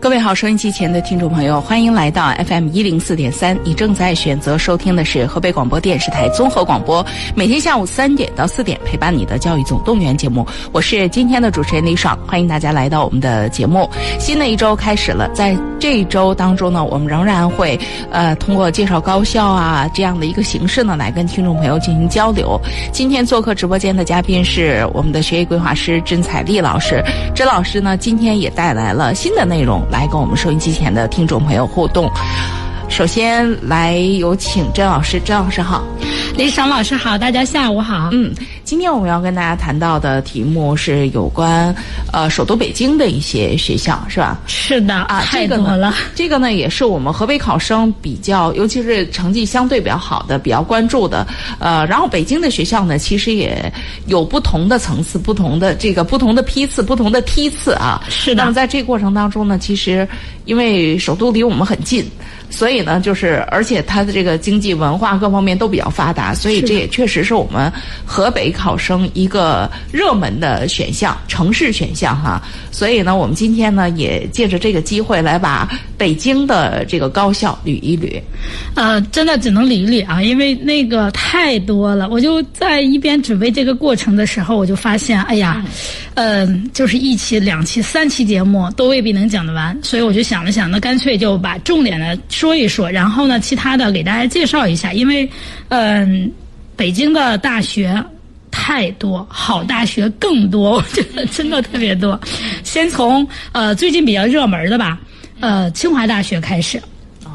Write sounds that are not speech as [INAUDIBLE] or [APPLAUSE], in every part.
各位好，收音机前的听众朋友，欢迎来到 FM 一零四点三。你正在选择收听的是河北广播电视台综合广播，每天下午三点到四点陪伴你的教育总动员节目。我是今天的主持人李爽，欢迎大家来到我们的节目。新的一周开始了，在这一周当中呢，我们仍然会呃通过介绍高校啊这样的一个形式呢，来跟听众朋友进行交流。今天做客直播间的嘉宾是我们的学业规划师甄彩丽老师，甄老师呢今天也带来了新的内容。来跟我们收音机前的听众朋友互动。首先来有请甄老师，甄老师好，李爽老师好，大家下午好。嗯，今天我们要跟大家谈到的题目是有关呃首都北京的一些学校，是吧？是的啊，太多了。这个呢，[LAUGHS] 也是我们河北考生比较，尤其是成绩相对比较好的、比较关注的。呃，然后北京的学校呢，其实也有不同的层次、不同的这个不同的批次、不同的梯次啊。是的。那么在这个过程当中呢，其实因为首都离我们很近。所以呢，就是而且它的这个经济文化各方面都比较发达，所以这也确实是我们河北考生一个热门的选项，城市选项哈。所以呢，我们今天呢也借着这个机会来把北京的这个高校捋一捋。呃，真的只能捋一捋啊，因为那个太多了。我就在一边准备这个过程的时候，我就发现，哎呀，嗯，就是一期、两期、三期节目都未必能讲得完，所以我就想了想，那干脆就把重点的。说一说，然后呢，其他的给大家介绍一下，因为，嗯，北京的大学太多，好大学更多，[LAUGHS] 我觉得真的特别多。先从呃最近比较热门的吧，呃，清华大学开始。哦。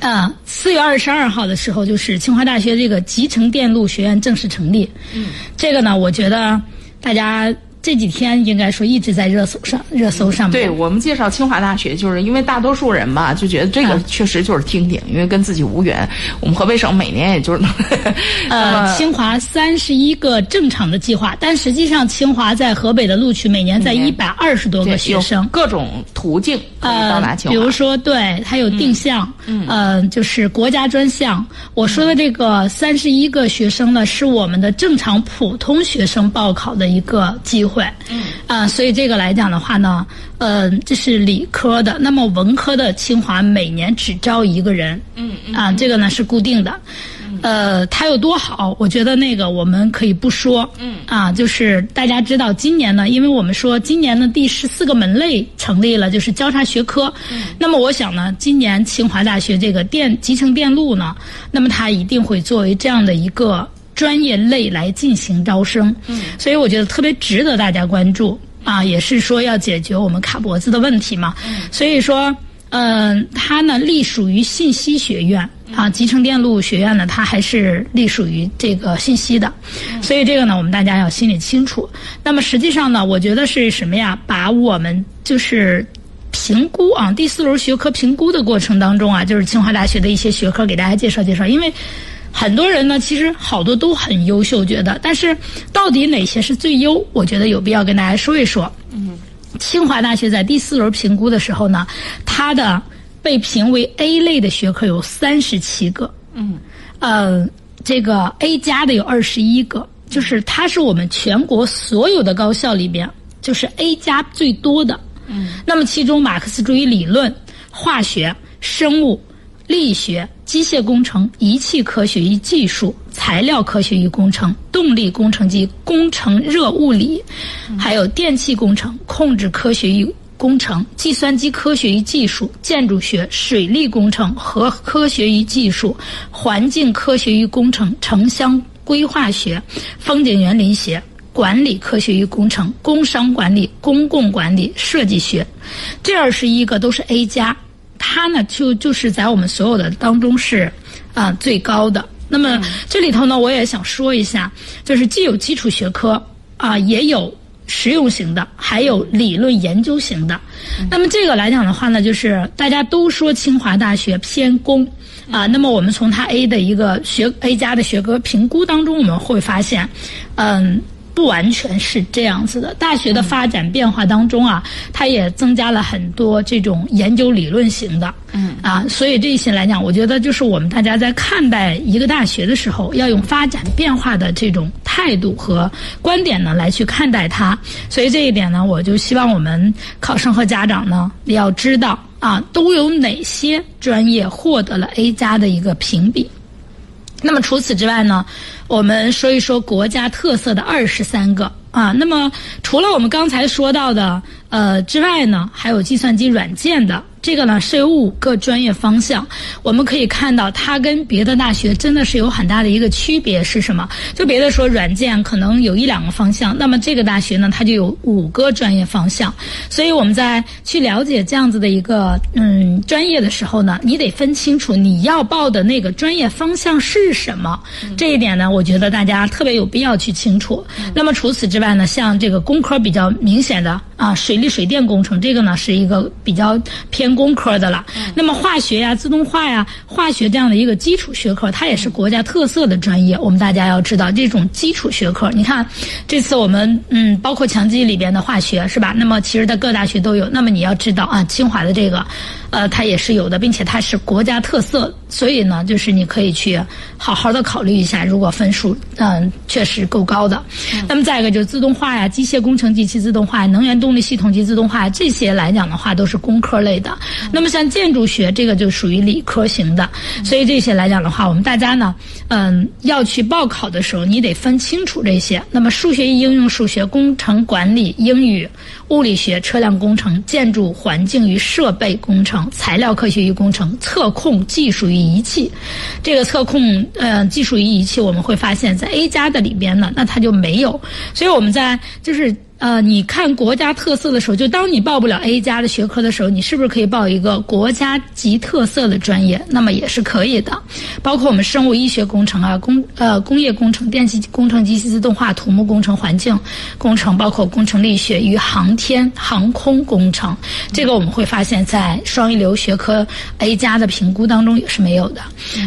啊，四月二十二号的时候，就是清华大学这个集成电路学院正式成立。嗯。这个呢，我觉得大家。这几天应该说一直在热搜上，热搜上面。对我们介绍清华大学，就是因为大多数人吧就觉得这个确实就是听听，因为跟自己无缘。我们河北省每年也就是 [LAUGHS] 呃，清华三十一个正常的计划，但实际上清华在河北的录取每年在一百二十多个学生，各种途径到达清华。比如说，对，它有定向，嗯，就是国家专项。我说的这个三十一个学生呢，是我们的正常普通学生报考的一个计。会，嗯啊，所以这个来讲的话呢，呃，这是理科的。那么文科的清华每年只招一个人，嗯啊，这个呢是固定的。呃，它有多好？我觉得那个我们可以不说，嗯啊，就是大家知道今年呢，因为我们说今年的第十四个门类成立了，就是交叉学科。嗯，那么我想呢，今年清华大学这个电集成电路呢，那么它一定会作为这样的一个。专业类来进行招生，嗯，所以我觉得特别值得大家关注。啊，也是说要解决我们卡脖子的问题嘛，嗯，所以说，嗯，它呢隶属于信息学院。啊，集成电路学院呢，它还是隶属于这个信息的，所以这个呢，我们大家要心里清楚。那么实际上呢，我觉得是什么呀？把我们就是评估啊，第四轮学科评估的过程当中啊，就是清华大学的一些学科给大家介绍介绍，因为。很多人呢，其实好多都很优秀，觉得，但是到底哪些是最优？我觉得有必要跟大家说一说。嗯，清华大学在第四轮评估的时候呢，它的被评为 A 类的学科有三十七个。嗯，呃，这个 A 加的有二十一个，就是它是我们全国所有的高校里边，就是 A 加最多的。嗯，那么其中马克思主义理论、化学、生物。力学、机械工程、仪器科学与技术、材料科学与工程、动力工程及工程热物理，还有电气工程、控制科学与工程、计算机科学与技术、建筑学、水利工程和科学与技术、环境科学与工程、城乡规划学、风景园林学、管理科学与工程、工商管理、公共管理、设计学，这二十一个都是 A 加。它呢，就就是在我们所有的当中是啊最高的。那么这里头呢，我也想说一下，就是既有基础学科啊，也有实用型的，还有理论研究型的。那么这个来讲的话呢，就是大家都说清华大学偏工啊。那么我们从它 A 的一个学 A 加的学科评估当中，我们会发现，嗯。不完全是这样子的，大学的发展变化当中啊，它也增加了很多这种研究理论型的，嗯啊，所以这一些来讲，我觉得就是我们大家在看待一个大学的时候，要用发展变化的这种态度和观点呢来去看待它。所以这一点呢，我就希望我们考生和家长呢要知道啊，都有哪些专业获得了 A 加的一个评比。那么除此之外呢，我们说一说国家特色的二十三个啊。那么除了我们刚才说到的呃之外呢，还有计算机软件的。这个呢是有五个专业方向，我们可以看到它跟别的大学真的是有很大的一个区别是什么？就别的说软件可能有一两个方向，那么这个大学呢它就有五个专业方向。所以我们在去了解这样子的一个嗯专业的时候呢，你得分清楚你要报的那个专业方向是什么。这一点呢，我觉得大家特别有必要去清楚。那么除此之外呢，像这个工科比较明显的啊，水利水电工程这个呢是一个比较偏。工科的了，那么化学呀、自动化呀、化学这样的一个基础学科，它也是国家特色的专业。我们大家要知道，这种基础学科，你看这次我们嗯，包括强基里边的化学是吧？那么其实在各大学都有。那么你要知道啊，清华的这个。呃，它也是有的，并且它是国家特色，所以呢，就是你可以去好好的考虑一下，如果分数嗯确实够高的。那么再一个就是自动化呀、机械工程及其自动化、能源动力系统及自动化这些来讲的话，都是工科类的。那么像建筑学这个就属于理科型的，所以这些来讲的话，我们大家呢，嗯，要去报考的时候，你得分清楚这些。那么数学与应用数学、工程管理、英语。物理学、车辆工程、建筑环境与设备工程、材料科学与工程、测控技术与仪器，这个测控呃技术与仪器，我们会发现，在 A 加的里边呢，那它就没有，所以我们在就是。呃，你看国家特色的时候，就当你报不了 A 加的学科的时候，你是不是可以报一个国家级特色的专业？那么也是可以的，包括我们生物医学工程啊，工呃工业工程、电气工程、机器自动化、土木工程、环境工程，包括工程力学与航天航空工程，这个我们会发现，在双一流学科 A 加的评估当中也是没有的。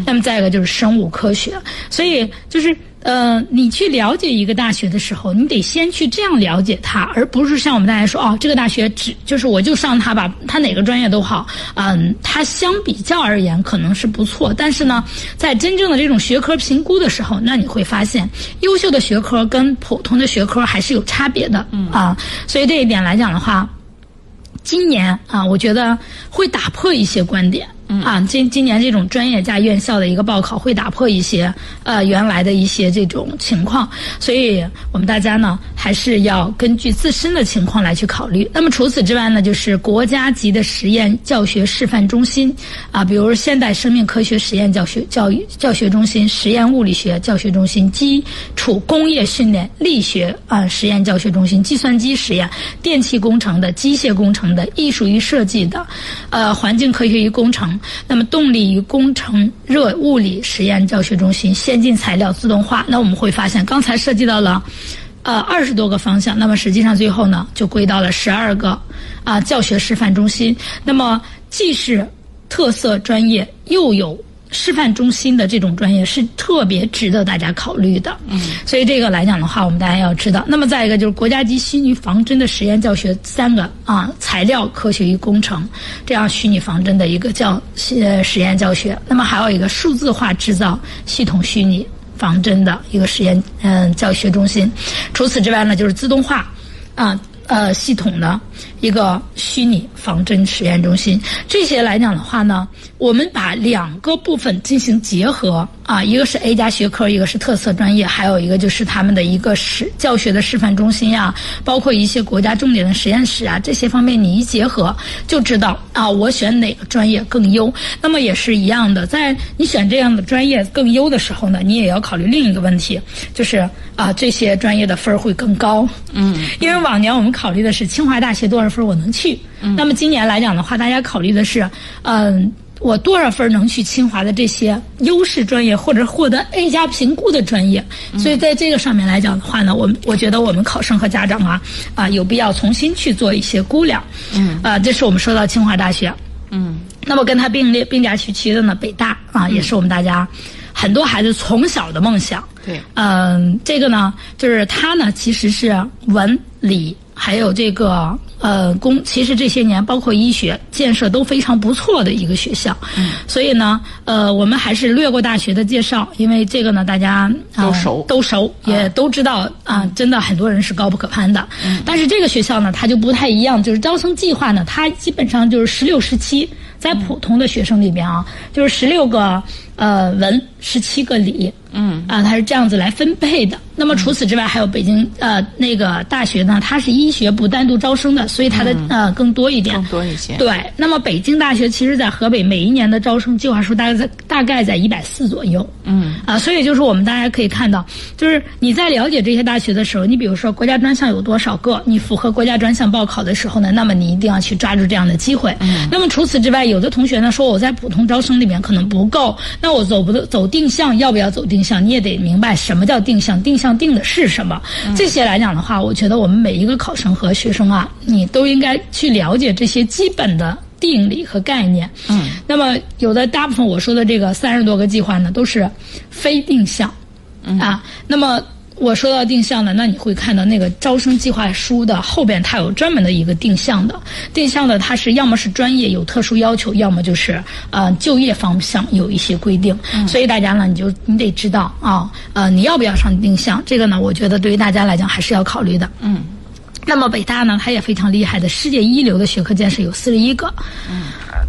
那么再一个就是生物科学，所以就是。呃，你去了解一个大学的时候，你得先去这样了解它，而不是像我们大家说哦，这个大学只就是我就上它吧，它哪个专业都好。嗯，它相比较而言可能是不错，但是呢，在真正的这种学科评估的时候，那你会发现，优秀的学科跟普通的学科还是有差别的。嗯啊，所以这一点来讲的话，今年啊，我觉得会打破一些观点。啊，今今年这种专业加院校的一个报考会打破一些呃原来的一些这种情况，所以我们大家呢还是要根据自身的情况来去考虑。那么除此之外呢，就是国家级的实验教学示范中心啊，比如现代生命科学实验教学教育教学中心、实验物理学教学中心、基础工业训练力学啊实验教学中心、计算机实验、电气工程的、机械工程的、艺术与设计的、呃环境科学与工程。那么，动力与工程热物理实验教学中心、先进材料自动化，那我们会发现，刚才涉及到了，呃，二十多个方向。那么，实际上最后呢，就归到了十二个啊教学示范中心。那么，既是特色专业，又有。示范中心的这种专业是特别值得大家考虑的，嗯，所以这个来讲的话，我们大家要知道。那么再一个就是国家级虚拟仿真的实验教学三个啊，材料科学与工程这样虚拟仿真的一个教呃实验教学。那么还有一个数字化制造系统虚拟仿真的一个实验嗯教学中心。除此之外呢，就是自动化啊呃系统的一个虚拟仿真实验中心。这些来讲的话呢。我们把两个部分进行结合啊，一个是 A 加学科，一个是特色专业，还有一个就是他们的一个实教学的示范中心呀，包括一些国家重点的实验室啊，这些方面你一结合就知道啊，我选哪个专业更优。那么也是一样的，在你选这样的专业更优的时候呢，你也要考虑另一个问题，就是啊，这些专业的分儿会更高。嗯，因为往年我们考虑的是清华大学多少分我能去，那么今年来讲的话，大家考虑的是嗯。我多少分能去清华的这些优势专业，或者获得 A 加评估的专业？所以在这个上面来讲的话呢，我我觉得我们考生和家长啊啊有必要重新去做一些估量。嗯，啊，这是我们说到清华大学。嗯，那么跟他并列并驾齐驱的呢，北大啊，也是我们大家很多孩子从小的梦想。对，嗯，这个呢，就是他呢，其实是文理还有这个呃工，其实这些年包括医学建设都非常不错的一个学校。嗯，所以呢，呃，我们还是略过大学的介绍，因为这个呢，大家、呃、都熟都熟，也都知道啊、真的很多人是高不可攀的。嗯，但是这个学校呢，它就不太一样，就是招生计划呢，它基本上就是十六十七。在普通的学生里边啊，就是十六个呃文，十七个理，嗯啊，它是这样子来分配的。那么除此之外，还有北京呃那个大学呢，它是医学部单独招生的，所以它的、呃更多一点，更多一些。对，那么北京大学其实在河北每一年的招生计划数大概在大概在一百四左右。嗯啊，所以就是我们大家可以看到，就是你在了解这些大学的时候，你比如说国家专项有多少个，你符合国家专项报考的时候呢，那么你一定要去抓住这样的机会。嗯。那么除此之外，有的同学呢说我在普通招生里面可能不够，那我走不走定向，要不要走定向？你也得明白什么叫定向，定向定的是什么。这些来讲的话，我觉得我们每一个考生和学生啊，你都应该去了解这些基本的。定理和概念，嗯，那么有的大部分我说的这个三十多个计划呢，都是非定向，嗯、啊，那么我说到定向的，那你会看到那个招生计划书的后边，它有专门的一个定向的，定向的它是要么是专业有特殊要求，要么就是呃就业方向有一些规定，嗯、所以大家呢，你就你得知道啊，呃，你要不要上定向，这个呢，我觉得对于大家来讲还是要考虑的，嗯。那么北大呢，它也非常厉害的，世界一流的学科建设有四十一个，嗯，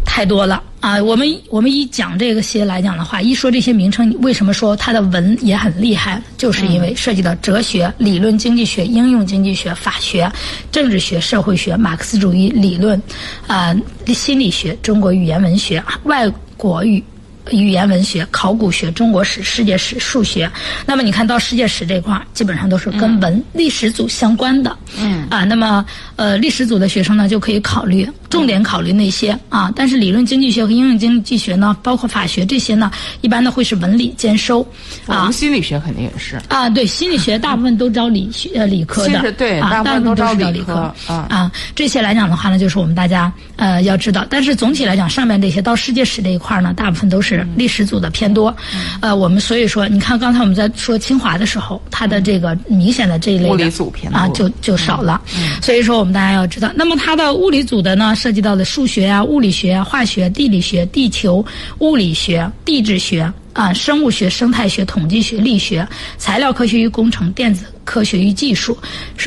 太多了啊！我们我们一讲这个些来讲的话，一说这些名称，为什么说它的文也很厉害？就是因为涉及到哲学、理论经济学、应用经济学、法学、政治学、社会学、马克思主义理论，啊、呃，心理学、中国语言文学、外国语。语言文学、考古学、中国史、世界史、数学，那么你看到世界史这块儿，基本上都是跟文、嗯、历史组相关的。嗯啊，那么呃，历史组的学生呢，就可以考虑重点考虑那些啊。但是理论经济学和应用经济学呢，包括法学这些呢，一般呢会是文理兼收。啊，我们心理学肯定也是。啊，对，心理学 [LAUGHS] 大部分都招理学呃理科的。对，啊，大部分都是招理科。啊啊，这些来讲的话呢，就是我们大家呃要知道。但是总体来讲，上面这些到世界史这一块呢，大部分都是历史组的。偏多，呃，我们所以说，你看刚才我们在说清华的时候，它的这个明显的这一类的物理组偏多啊，就就少了。嗯所以说，我们大家要知道，那么它的物理组的呢，涉及到的数学啊、物理学啊、化学、地理学、地球物理学、地质学啊、生物学、生态学、统计学、力学、材料科学与工程、电子科学与技术、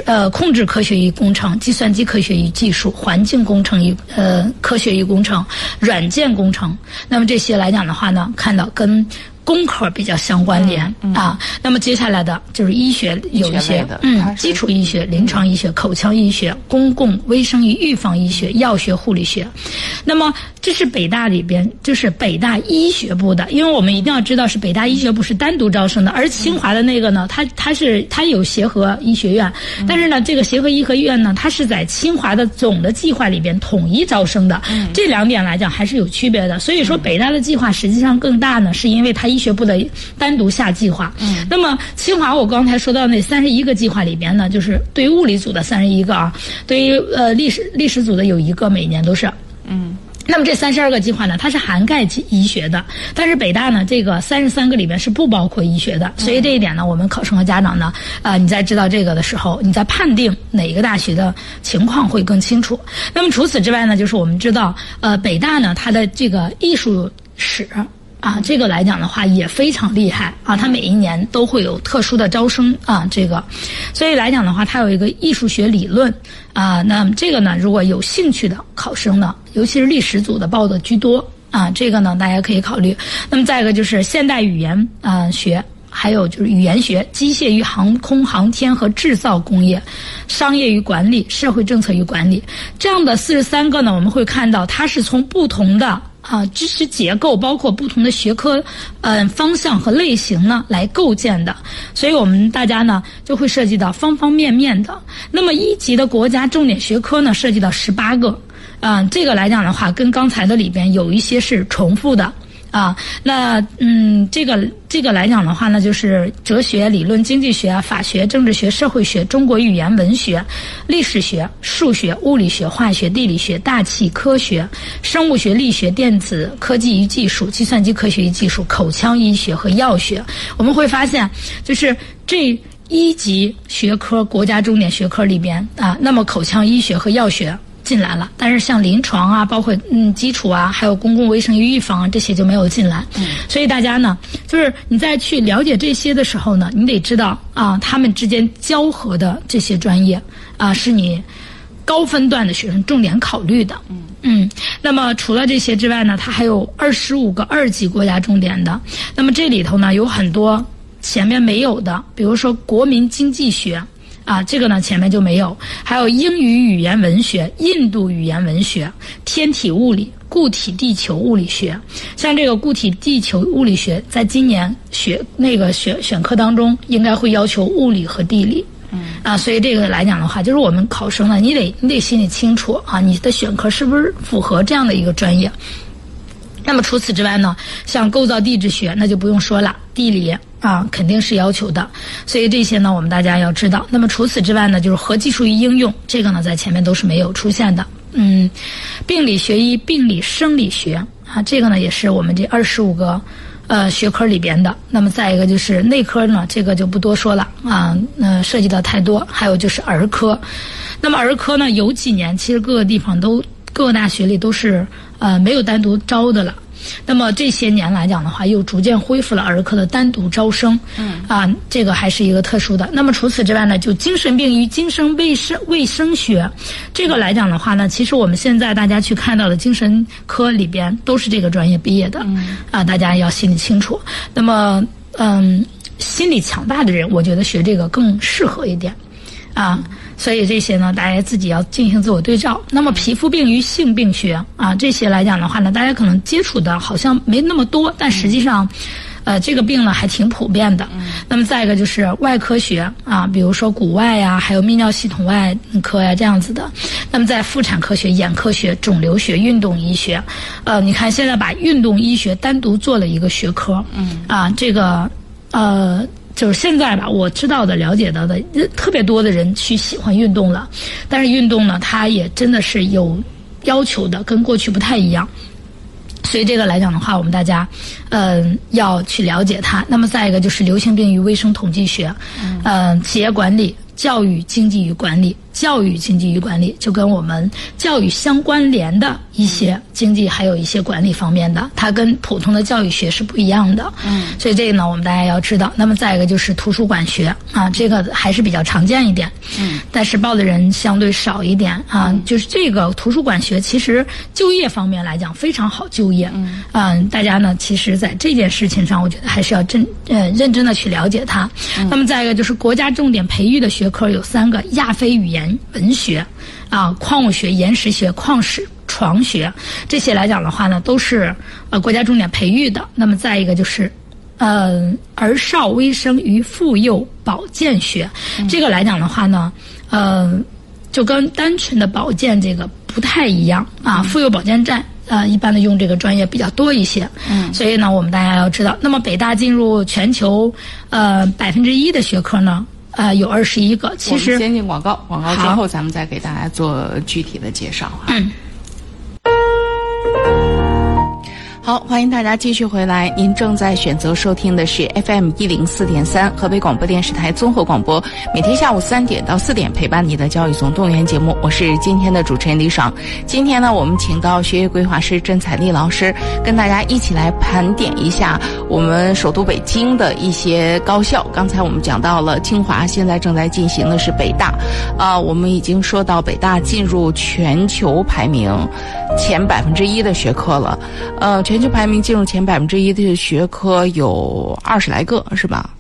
呃控制科学与工程、计算机科学与技术、环境工程与呃科学与工程、软件工程。那么这些来讲的话呢，看到跟。工科比较相关联、嗯嗯、啊，那么接下来的就是医学有一些，嗯，基础医学、临床医学、口腔医学、公共卫生与预防医学、药学、护理学。那么这是北大里边，就是北大医学部的，因为我们一定要知道是北大医学部是单独招生的，而清华的那个呢，它它是它有协和医学院，但是呢，这个协和医学院呢，它是在清华的总的计划里边统一招生的，嗯、这两点来讲还是有区别的。所以说，北大的计划实际上更大呢，是因为它。医学部的单独下计划，嗯，那么清华我刚才说到那三十一个计划里边呢，就是对于物理组的三十一个啊，对于呃历史历史组的有一个，每年都是，嗯。那么这三十二个计划呢，它是涵盖医学的，但是北大呢，这个三十三个里面是不包括医学的，所以这一点呢，我们考生和家长呢，呃，你在知道这个的时候，你在判定哪一个大学的情况会更清楚。那么除此之外呢，就是我们知道，呃，北大呢，它的这个艺术史。啊，这个来讲的话也非常厉害啊！它每一年都会有特殊的招生啊，这个，所以来讲的话，它有一个艺术学理论啊。那么这个呢，如果有兴趣的考生呢，尤其是历史组的报的居多啊，这个呢大家可以考虑。那么再一个就是现代语言啊学，还有就是语言学、机械与航空航天和制造工业、商业与管理、社会政策与管理这样的四十三个呢，我们会看到它是从不同的。啊，知识结构包括不同的学科，呃，方向和类型呢来构建的，所以我们大家呢就会涉及到方方面面的。那么一级的国家重点学科呢，涉及到十八个，嗯、这个来讲的话，跟刚才的里边有一些是重复的。啊，那嗯，这个这个来讲的话呢，就是哲学、理论、经济学、法学、政治学、社会学、中国语言文学、历史学、数学、物理学、化学、地理学、大气科学、生物学、力学、电子科技与技术、计算机科学与技术、口腔医学和药学。我们会发现，就是这一级学科国家重点学科里边啊，那么口腔医学和药学。进来了，但是像临床啊，包括嗯基础啊，还有公共卫生与预防啊，这些就没有进来。嗯，所以大家呢，就是你在去了解这些的时候呢，你得知道啊，他们之间交合的这些专业啊，是你高分段的学生重点考虑的。嗯嗯，那么除了这些之外呢，它还有二十五个二级国家重点的。那么这里头呢，有很多前面没有的，比如说国民经济学。啊，这个呢前面就没有，还有英语语言文学、印度语言文学、天体物理、固体地球物理学。像这个固体地球物理学，在今年学那个选选课当中，应该会要求物理和地理。嗯。啊，所以这个来讲的话，就是我们考生呢，你得你得心里清楚啊，你的选科是不是符合这样的一个专业。那么除此之外呢，像构造地质学，那就不用说了，地理。啊，肯定是要求的，所以这些呢，我们大家要知道。那么除此之外呢，就是核技术与应用，这个呢，在前面都是没有出现的。嗯，病理学一病理生理学啊，这个呢，也是我们这二十五个呃学科里边的。那么再一个就是内科呢，这个就不多说了啊，那涉及到太多。还有就是儿科，那么儿科呢，有几年其实各个地方都各个大学里都是呃没有单独招的了。那么这些年来讲的话，又逐渐恢复了儿科的单独招生。嗯，啊，这个还是一个特殊的。那么除此之外呢，就精神病与精神卫生卫生学，这个来讲的话呢，其实我们现在大家去看到的精神科里边都是这个专业毕业的。嗯，啊，大家要心里清楚。那么，嗯，心理强大的人，我觉得学这个更适合一点。啊。所以这些呢，大家自己要进行自我对照。那么皮肤病与性病学啊，这些来讲的话呢，大家可能接触的好像没那么多，但实际上，呃，这个病呢还挺普遍的。那么再一个就是外科学啊，比如说骨外呀，还有泌尿系统外科呀这样子的。那么在妇产科学、眼科学、肿瘤学、运动医学，呃，你看现在把运动医学单独做了一个学科。嗯。啊，这个，呃。就是现在吧，我知道的、了解到的，特别多的人去喜欢运动了。但是运动呢，它也真的是有要求的，跟过去不太一样。所以这个来讲的话，我们大家，嗯，要去了解它。那么再一个就是流行病与卫生统计学，嗯，企业管理、教育、经济与管理。教育经济与管理就跟我们教育相关联的一些经济，还有一些管理方面的，它跟普通的教育学是不一样的。嗯，所以这个呢，我们大家要知道。那么再一个就是图书馆学啊，这个还是比较常见一点。嗯，但是报的人相对少一点啊。就是这个图书馆学，其实就业方面来讲非常好就业。嗯，嗯，大家呢，其实在这件事情上，我觉得还是要真呃认真的去了解它。那么再一个就是国家重点培育的学科有三个：亚非语言。文学，啊，矿物学、岩石学、矿石床学，这些来讲的话呢，都是呃国家重点培育的。那么再一个就是，呃，儿少微生与妇幼保健学，这个来讲的话呢，呃，就跟单纯的保健这个不太一样啊。妇幼保健站啊，一般的用这个专业比较多一些。嗯，所以呢，我们大家要知道，那么北大进入全球呃百分之一的学科呢。啊，有二十一个。其实先进广告，广告之后咱们再给大家做具体的介绍啊。好，欢迎大家继续回来。您正在选择收听的是 FM 一零四点三河北广播电视台综合广播，每天下午三点到四点陪伴你的教育总动员节目。我是今天的主持人李爽。今天呢，我们请到学业规划师甄彩丽老师，跟大家一起来盘点一下我们首都北京的一些高校。刚才我们讲到了清华，现在正在进行的是北大。啊，我们已经说到北大进入全球排名前百分之一的学科了。呃，全。全球排名进入前百分之一的学科有二十来个，是吧？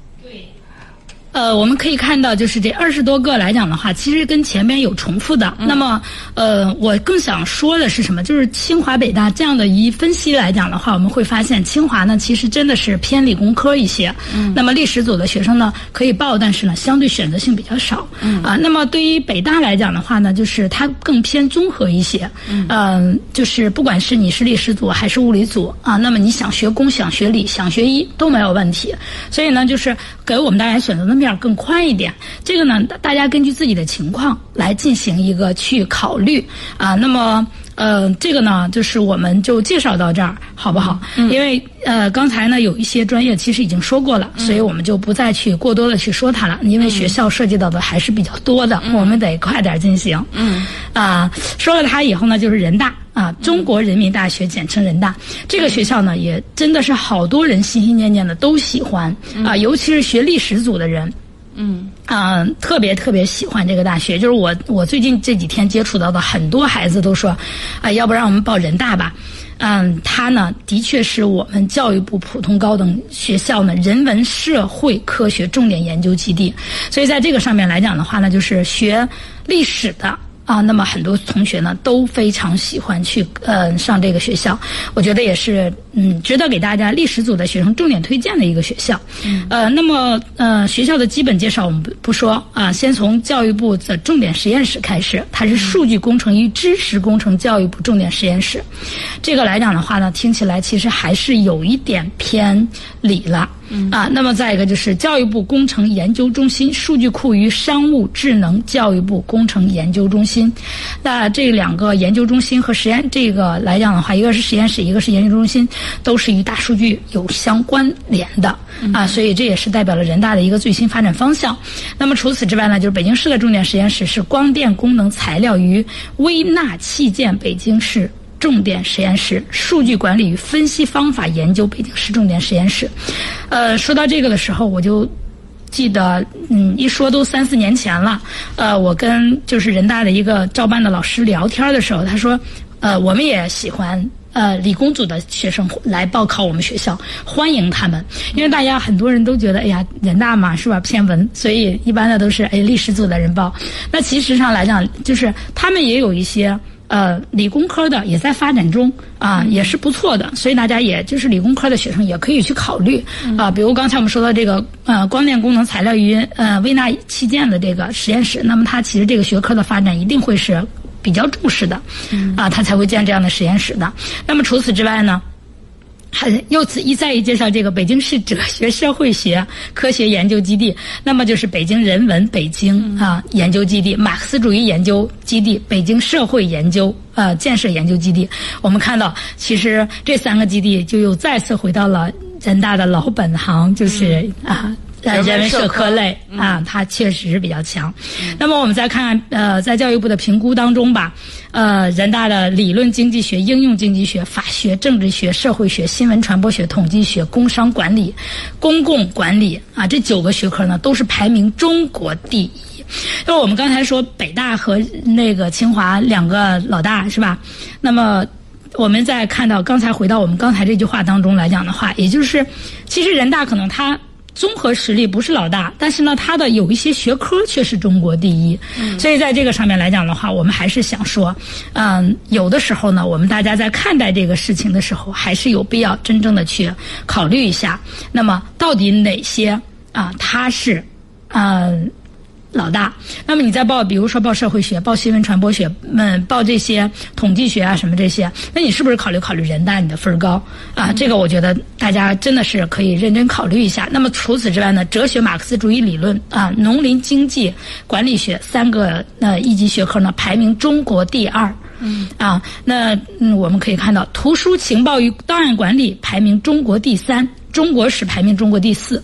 对。呃，我们可以看到，就是这二十多个来讲的话，其实跟前面有重复的。那么，呃，我更想说的是什么？就是清华、北大这样的一分析来讲的话，我们会发现，清华呢，其实真的是偏理工科一些。嗯。那么历史组的学生呢，可以报，但是呢，相对选择性比较少。嗯。啊，那么对于北大来讲的话呢，就是它更偏综合一些。嗯。就是不管是你是历史组还是物理组啊，那么你想学工、想学理、想学医都没有问题。所以呢，就是给我们大家选择的面。更宽一点，这个呢，大家根据自己的情况来进行一个去考虑啊。那么，呃，这个呢，就是我们就介绍到这儿，好不好？因为呃，刚才呢有一些专业其实已经说过了，所以我们就不再去过多的去说它了。因为学校涉及到的还是比较多的，我们得快点进行。嗯啊，说了它以后呢，就是人大啊，中国人民大学，简称人大。这个学校呢，也真的是好多人心心念念的都喜欢啊，尤其是学历史组的人。嗯啊，特别特别喜欢这个大学，就是我我最近这几天接触到的很多孩子都说，啊，要不然我们报人大吧？嗯，它呢的确是我们教育部普通高等学校呢人文社会科学重点研究基地，所以在这个上面来讲的话呢，就是学历史的。啊，那么很多同学呢都非常喜欢去呃上这个学校，我觉得也是嗯值得给大家历史组的学生重点推荐的一个学校。呃，那么呃学校的基本介绍我们不不说啊，先从教育部的重点实验室开始，它是数据工程与知识工程教育部重点实验室。这个来讲的话呢，听起来其实还是有一点偏理了。啊，那么再一个就是教育部工程研究中心数据库与商务智能教育部工程研究中心，那这两个研究中心和实验这个来讲的话，一个是实验室，一个是研究中心，都是与大数据有相关联的啊，所以这也是代表了人大的一个最新发展方向。那么除此之外呢，就是北京市的重点实验室是光电功能材料与微纳器件北京市。重点实验室数据管理与分析方法研究北京市重点实验室，呃，说到这个的时候，我就记得，嗯，一说都三四年前了，呃，我跟就是人大的一个招办的老师聊天的时候，他说，呃，我们也喜欢呃理工组的学生来报考我们学校，欢迎他们，因为大家很多人都觉得，哎呀，人大嘛是吧偏文，所以一般的都是哎历史组的人报，那其实上来讲，就是他们也有一些。呃，理工科的也在发展中啊，也是不错的，所以大家也就是理工科的学生也可以去考虑啊。比如刚才我们说到这个呃光电功能材料与呃微纳器件的这个实验室，那么它其实这个学科的发展一定会是比较重视的啊，它才会建这样的实验室的。那么除此之外呢？还又此一再一介绍这个北京市哲学社会学科学研究基地，那么就是北京人文北京啊研究基地、马克思主义研究基地、北京社会研究呃建设研究基地。我们看到，其实这三个基地就又再次回到了人大的老本行，就是啊。在人文社科类啊，它确实是比较强。那么我们再看看呃，在教育部的评估当中吧，呃，人大的理论经济学、应用经济学、法学、政治学、社会学、新闻传播学、统计学、工商管理、公共管理啊，这九个学科呢，都是排名中国第一。就是我们刚才说北大和那个清华两个老大是吧？那么我们再看到刚才回到我们刚才这句话当中来讲的话，也就是其实人大可能它。综合实力不是老大，但是呢，它的有一些学科却是中国第一。所以在这个上面来讲的话，我们还是想说，嗯，有的时候呢，我们大家在看待这个事情的时候，还是有必要真正的去考虑一下。那么，到底哪些啊，它是，嗯。老大，那么你再报，比如说报社会学、报新闻传播学，嗯，报这些统计学啊什么这些，那你是不是考虑考虑人大你的分儿高啊？这个我觉得大家真的是可以认真考虑一下。那么除此之外呢，哲学、马克思主义理论啊、农林经济、管理学三个呃一级学科呢，排名中国第二。嗯啊，那嗯我们可以看到，图书情报与档案管理排名中国第三，中国史排名中国第四，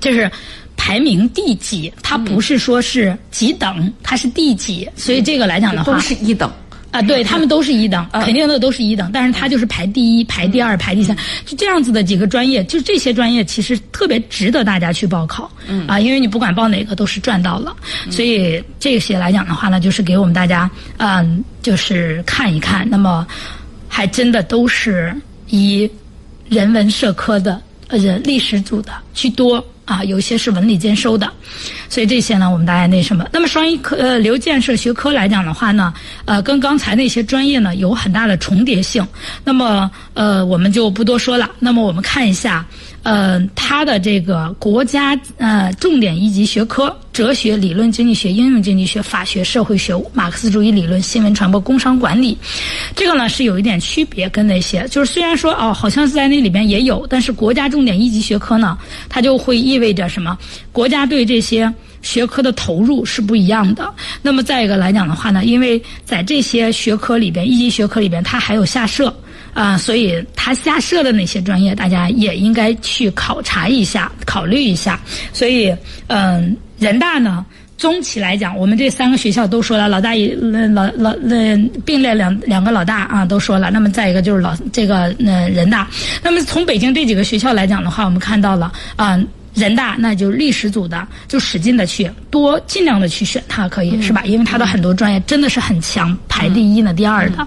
这是。排名第几？它不是说是几等，它是第几。所以这个来讲的话，都是一等啊。对他们都是一等，肯定的都是一等。但是它就是排第一、排第二、排第三，就这样子的几个专业，就这些专业其实特别值得大家去报考。嗯啊，因为你不管报哪个都是赚到了。所以这些来讲的话呢，就是给我们大家嗯，就是看一看。那么还真的都是以人文社科的呃历史组的居多。啊，有一些是文理兼收的，所以这些呢，我们大家那什么。那么双一科呃流建设学科来讲的话呢，呃，跟刚才那些专业呢有很大的重叠性。那么呃，我们就不多说了。那么我们看一下。呃，它的这个国家呃重点一级学科，哲学、理论经济学、应用经济学、法学、社会学、马克思主义理论、新闻传播、工商管理，这个呢是有一点区别，跟那些就是虽然说哦，好像是在那里边也有，但是国家重点一级学科呢，它就会意味着什么？国家对这些学科的投入是不一样的。那么再一个来讲的话呢，因为在这些学科里边，一级学科里边，它还有下设。啊，所以他下设的那些专业，大家也应该去考察一下、考虑一下。所以，嗯，人大呢，中期来讲，我们这三个学校都说了，老大一老老那并列两两个老大啊，都说了。那么再一个就是老这个那人大。那么从北京这几个学校来讲的话，我们看到了啊。人大那就历史组的，就使劲的去多尽量的去选它，可以是吧？因为它的很多专业真的是很强，排第一呢，第二的。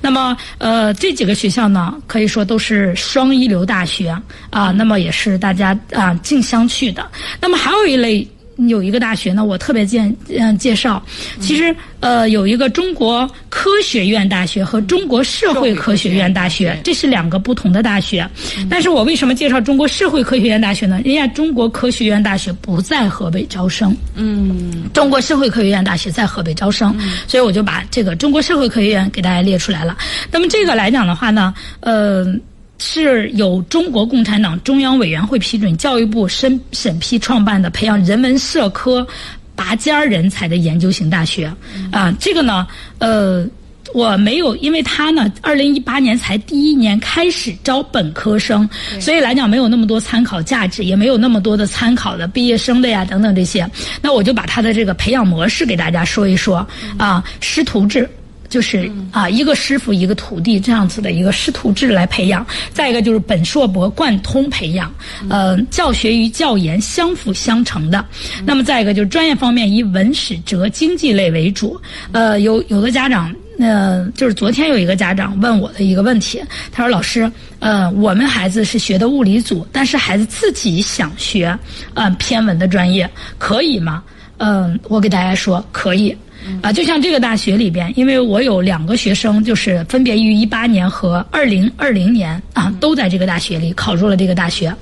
那么呃，这几个学校呢，可以说都是双一流大学啊。那么也是大家啊竞相去的。那么还有一类。有一个大学呢，我特别介嗯介绍，其实呃有一个中国科学院大学和中国社会科学院大学，这是两个不同的大学。但是我为什么介绍中国社会科学院大学呢？人家中国科学院大学不在河北招生，嗯，中国社会科学院大学在河北招生，所以我就把这个中国社会科学院给大家列出来了。那么这个来讲的话呢，呃。是由中国共产党中央委员会批准，教育部审审批创办的培养人文社科拔尖儿人才的研究型大学。啊，这个呢，呃，我没有，因为他呢，二零一八年才第一年开始招本科生，所以来讲没有那么多参考价值，也没有那么多的参考的毕业生的呀等等这些。那我就把他的这个培养模式给大家说一说啊，师徒制。就是啊，一个师傅一个徒弟这样子的一个师徒制来培养。再一个就是本硕博贯通培养，呃，教学与教研相辅相成的。那么再一个就是专业方面以文史哲经济类为主。呃，有有的家长，呃，就是昨天有一个家长问我的一个问题，他说：“老师，呃，我们孩子是学的物理组，但是孩子自己想学呃偏文的专业，可以吗？”嗯，我给大家说可以。啊，就像这个大学里边，因为我有两个学生，就是分别于一八年和二零二零年啊，都在这个大学里考入了这个大学。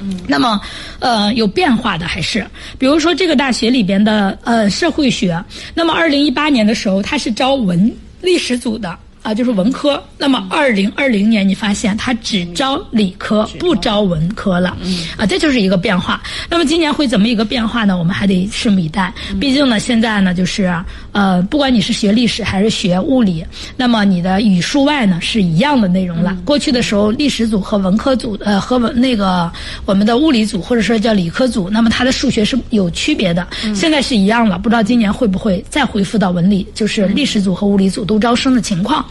嗯，那么呃，有变化的还是，比如说这个大学里边的呃社会学，那么二零一八年的时候，它是招文历史组的。啊，就是文科。那么，二零二零年你发现它只招理科，不招文科了。啊，这就是一个变化。那么今年会怎么一个变化呢？我们还得拭目以待。毕竟呢，现在呢，就是呃，不管你是学历史还是学物理，那么你的语数外呢是一样的内容了。过去的时候，历史组和文科组呃和文那个我们的物理组或者说叫理科组，那么它的数学是有区别的。现在是一样了，不知道今年会不会再恢复到文理，就是历史组和物理组都招生的情况。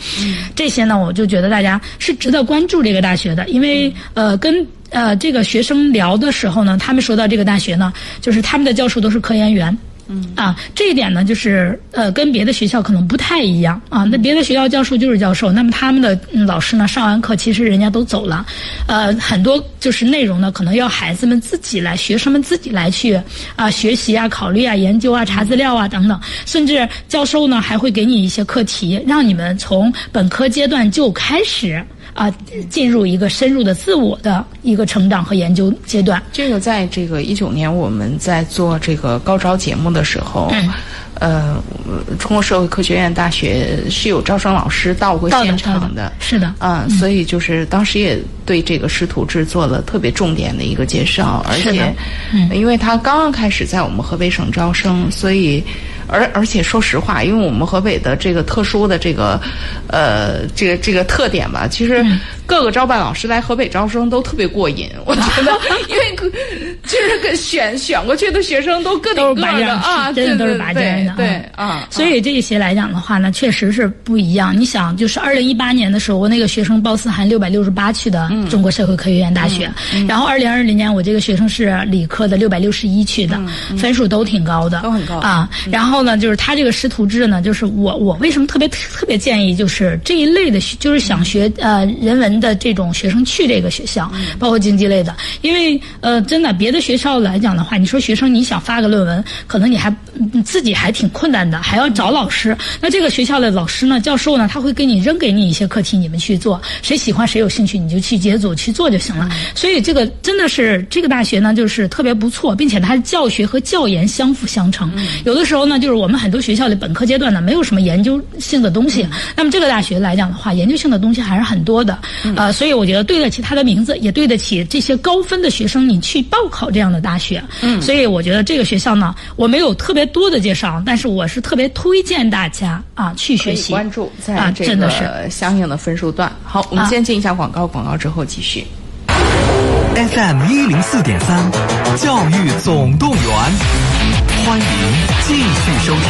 这些呢，我就觉得大家是值得关注这个大学的，因为呃，跟呃这个学生聊的时候呢，他们说到这个大学呢，就是他们的教授都是科研员。嗯啊，这一点呢，就是呃，跟别的学校可能不太一样啊。那别的学校教授就是教授，那么他们的老师呢，上完课其实人家都走了，呃，很多就是内容呢，可能要孩子们自己来，学生们自己来去啊学习啊、考虑啊、研究啊、查资料啊等等。甚至教授呢，还会给你一些课题，让你们从本科阶段就开始。啊，进入一个深入的自我的一个成长和研究阶段。这个在这个一九年我们在做这个高招节目的时候，嗯呃，中国社会科学院大学是有招生老师到过现场的，是的，嗯，所以就是当时也对这个师徒制做了特别重点的一个介绍，而且，嗯因为他刚刚开始在我们河北省招生，所以。而而且说实话，因为我们河北的这个特殊的这个，呃，这个这个特点吧，其实各个招办老师来河北招生都特别过瘾。[LAUGHS] 我觉得，[LAUGHS] 因为就是个选选过去的学生都个顶个的啊，真的都是拔尖的，对啊。所以这些来讲的话呢，确实是不一样。你想，就是二零一八年的时候，我那个学生包思涵六百六十八去的中国社会科学院大学，然后二零二零年我这个学生是理科的六百六十一去的，分数都挺高的，都很高啊。然后。后呢，就是他这个师徒制呢，就是我我为什么特别特别建议，就是这一类的，就是想学呃人文的这种学生去这个学校，包括经济类的，因为呃真的别的学校来讲的话，你说学生你想发个论文，可能你还自己还挺困难的，还要找老师。那这个学校的老师呢，教授呢，他会给你扔给你一些课题，你们去做，谁喜欢谁有兴趣，你就去接组去做就行了。所以这个真的是这个大学呢，就是特别不错，并且它教学和教研相辅相成。有的时候呢，就是我们很多学校的本科阶段呢，没有什么研究性的东西。那么这个大学来讲的话，研究性的东西还是很多的。呃，所以我觉得对得起它的名字，也对得起这些高分的学生，你去报考这样的大学。嗯，所以我觉得这个学校呢，我没有特别多的介绍，但是我是特别推荐大家啊去学习关注在啊，这真的是个相应的分数段。好，我们先进一下广告，广告之后继续。FM 一零四点三，教育总动员，欢迎继续收听。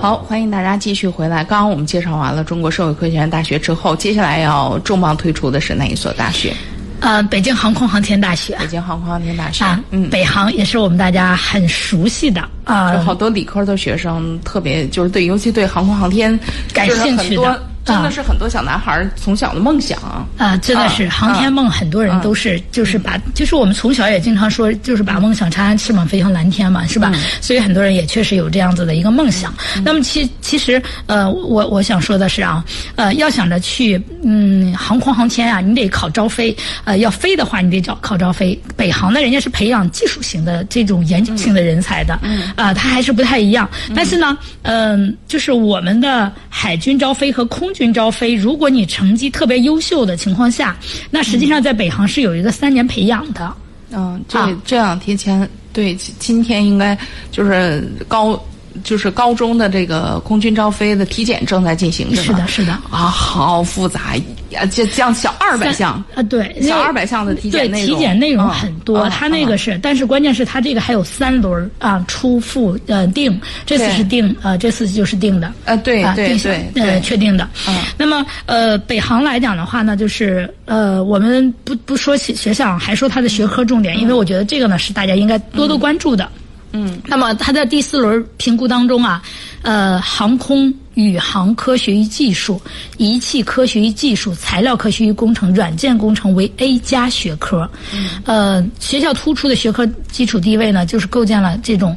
好，欢迎大家继续回来。刚刚我们介绍完了中国社会科学院大学之后，接下来要重磅推出的是哪一所大学？呃，北京航空航天大学北京航空航天大学。啊，嗯，北航也是我们大家很熟悉的啊。有好多理科的学生特别就是对，尤其对航空航天感兴趣的真的啊是很多小男孩儿从小的梦想。啊，真的是啊航天梦，很多人都是就是把，就是我们从小也经常说，就是把梦想插上翅膀飞向蓝天嘛，是吧？所以很多人也确实有这样子的一个梦想。那么其其实呃，我我想说的是啊，呃，要想着去嗯航空航天啊，你得考招飞，呃，要飞的话你得找考招飞。北航呢，人家是培养技术型的这种研究性的人才的，啊，它还是不太一样。但是呢，嗯、就是我们的海军招飞和空军招飞，如果你成绩特别优秀的情况下，那实际上在北航是有一个三年培养的。嗯，这、这样提前对今天应该就是高。就是高中的这个空军招飞的体检正在进行着呢。是的是的啊，好复杂呀！这像小二百项啊，对，小那200项的体检对内容体检内容嗯很多，嗯它那个是，但是关键是他这个还有三轮儿啊，初复呃定，这次是定啊，这次就是定的。呃，对啊，对定下对呃，确定的。嗯那么呃，北航来讲的话呢，就是呃，我们不不说学学校，还说它的学科重点，因为我觉得这个呢是大家应该多多关注的。嗯，那么它在第四轮评估当中啊，呃，航空宇航科学与技术、仪器科学与技术、材料科学与工程、软件工程为 A 加学科。嗯呃，学校突出的学科基础地位呢，就是构建了这种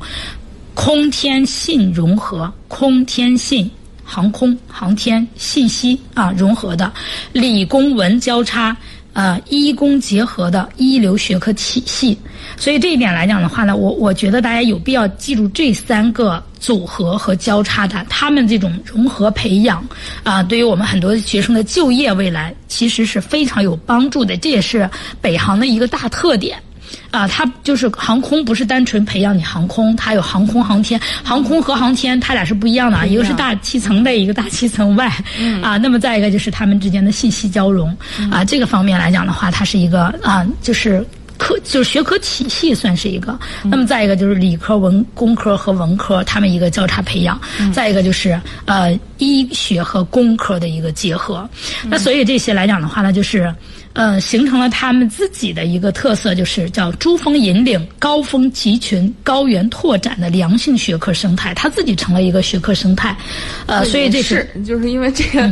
空天信融合、空天信。航空、航天、信息啊融合的，理工文交叉，呃，医工结合的一流学科体系。所以这一点来讲的话呢，我我觉得大家有必要记住这三个组合和交叉的，他们这种融合培养啊，对于我们很多学生的就业未来其实是非常有帮助的。这也是北航的一个大特点。啊，它就是航空，不是单纯培养你航空，它有航空航天，航空和航天它俩是不一样的啊，一个是大气层内，一个大气层外，啊，那么再一个就是它们之间的信息交融，啊，这个方面来讲的话，它是一个啊，就是。科就是学科体系算是一个，那么再一个就是理科、文工科和文科他们一个交叉培养，再一个就是呃医学和工科的一个结合。那所以这些来讲的话呢，就是呃形成了他们自己的一个特色，就是叫珠峰引领、高峰集群、高原拓展的良性学科生态，它自己成了一个学科生态。呃，所以这是就是因为这个。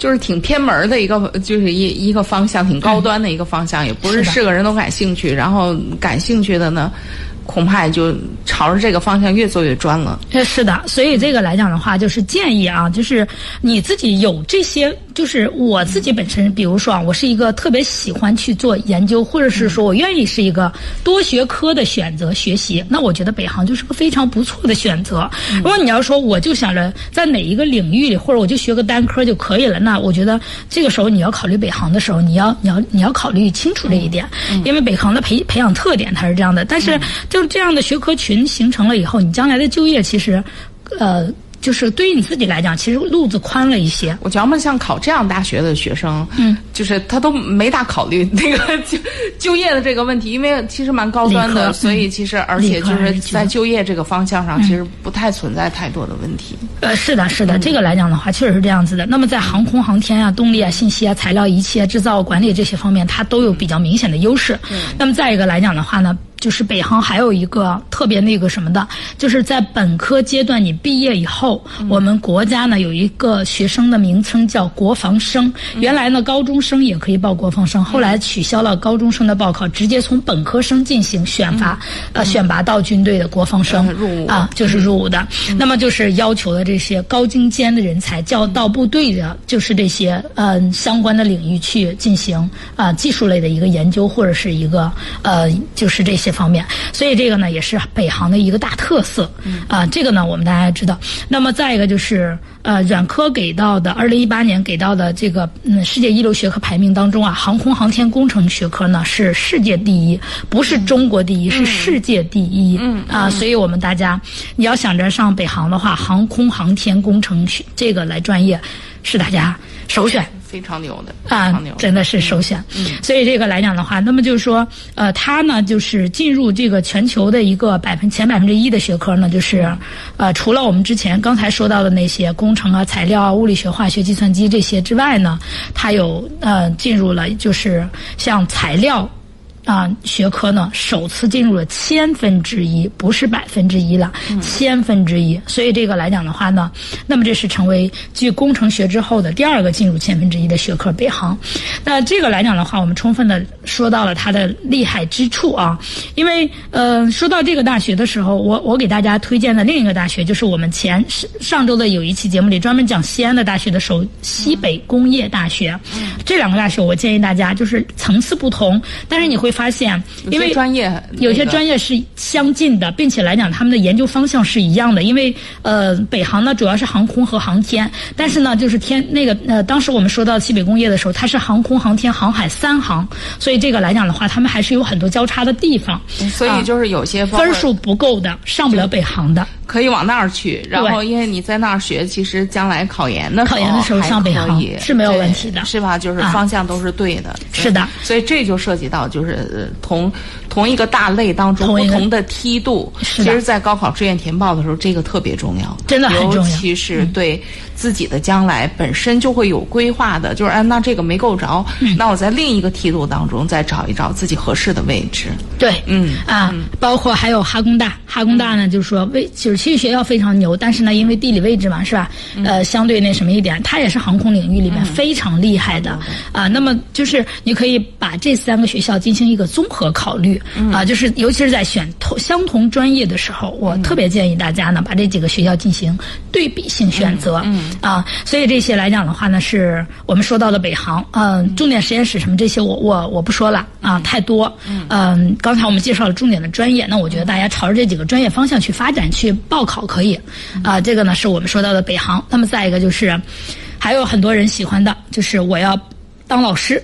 就是挺偏门的一个，就是一一个方向，挺高端的一个方向，也不是是个人都感兴趣。然后感兴趣的呢，恐怕也就朝着这个方向越做越专了。呃，是的，所以这个来讲的话，就是建议啊，就是你自己有这些，就是我自己本身，比如说啊，我是一个特别喜欢去做研究，或者是说我愿意是一个多学科的选择学习，那我觉得北航就是个非常不错的选择。如果你要说我就想着在哪一个领域里，或者我就学个单科就可以了，那我觉得这个时候你要考虑北航的时候，你要你要你要考虑清楚这一点，因为北航的培培养特点它是这样的，但是就这样的学科群形成了以后，你将来的就业其实，呃。就是对于你自己来讲，其实路子宽了一些。我觉得像考这样大学的学生，嗯，就是他都没大考虑那个 [LAUGHS] 就就业的这个问题，因为其实蛮高端的，所以其实而且就是在就业这个方向上，其实不太存在太多的问题。呃，是的，是的，这个来讲的话，确实是这样子的。那么在航空航天啊、动力啊、信息啊、材料仪器啊、制造管理这些方面，它都有比较明显的优势。那么再一个来讲的话呢，就是北航还有一个特别那个什么的，就是在本科阶段你毕业以后，我们国家呢有一个学生的名称叫国防生。原来呢高中生也可以报国防生，后来取消了高中生的报考，直接从本科生进行选拔，呃选拔到军队的国防生入伍。啊，就是入伍的。那么就是要求的这些高精尖的人才，叫到部队的，就是这些呃相关的领域去进行啊技术类的一个研究或者是一个呃就是这些方面。所以这个呢也是北航的一个大特色啊。这个呢我们大家知道。那么再一个就是呃软科给到的，二零一八年给到的这个嗯世界一流学科排名当中啊，航空航天工程学科呢是世界第一，不是中国第一，是世界第一。嗯啊，所以我们大家你要想着上北航的话，航空航天工程学这个来专业是大家首选。非常牛的非啊真的是首选。嗯，所以这个来讲的话，那么就是说，呃，它呢就是进入这个全球的一个百分前百分之一的学科呢，就是，呃，除了我们之前刚才说到的那些工程啊、材料啊、物理学、化学、计算机这些之外呢，它有呃进入了就是像材料。啊，学科呢首次进入了千分之一，不是百分之一了，千分之一。所以这个来讲的话呢，那么这是成为继工程学之后的第二个进入千分之一的学科北航。那这个来讲的话，我们充分的说到了它的厉害之处啊。因为呃，说到这个大学的时候，我我给大家推荐的另一个大学就是我们前上周的有一期节目里专门讲西安的大学的时候，西北工业大学。这两个大学我建议大家就是层次不同，但是你会发现，因为专业有些专业是相近的，并且来讲他们的研究方向是一样的。因为呃，北航呢主要是航空和航天，但是呢就是天那个呃，当时我们说到西北工业的时候，它是航空、航天、航海三航，所以这个来讲的话，他们还是有很多交叉的地方。所以就是有些分数不够的上不了北航的。可以往那儿去，然后因为你在那儿学，其实将来考研的时候考研的时候还上北航是没有问题的是吧？就是啊方向都是对的。是的所以这就涉及到就是呃同同一个大类当中不同的梯度。其实，在高考志愿填报的时候，这个特别重要，真的很重要嗯尤其是对自己的将来本身就会有规划的，就是哎，那这个没够着，嗯那我在另一个梯度当中再找一找自己合适的位置。对，嗯啊，包括还有哈工大，哈工大呢，就是说为就是其实学校非常牛，但是呢，因为地理位置嘛，是吧？呃，相对那什么一点，它也是航空领域里面非常厉害的啊。那么就是你可以把这三个学校进行一个综合考虑啊，就是尤其是在选同相同专业的时候，我特别建议大家呢把这几个学校进行对比性选择嗯啊。所以这些来讲的话呢，是我们说到的北航，嗯，重点实验室什么这些我我我不说了啊，太多。嗯，刚才我们介绍了重点的专业，那我觉得大家朝着这几个专业方向去发展去报考可以。啊，这个呢是我们说到的北航。那么再一个就是，还有很多人喜欢的，就是我要当老师。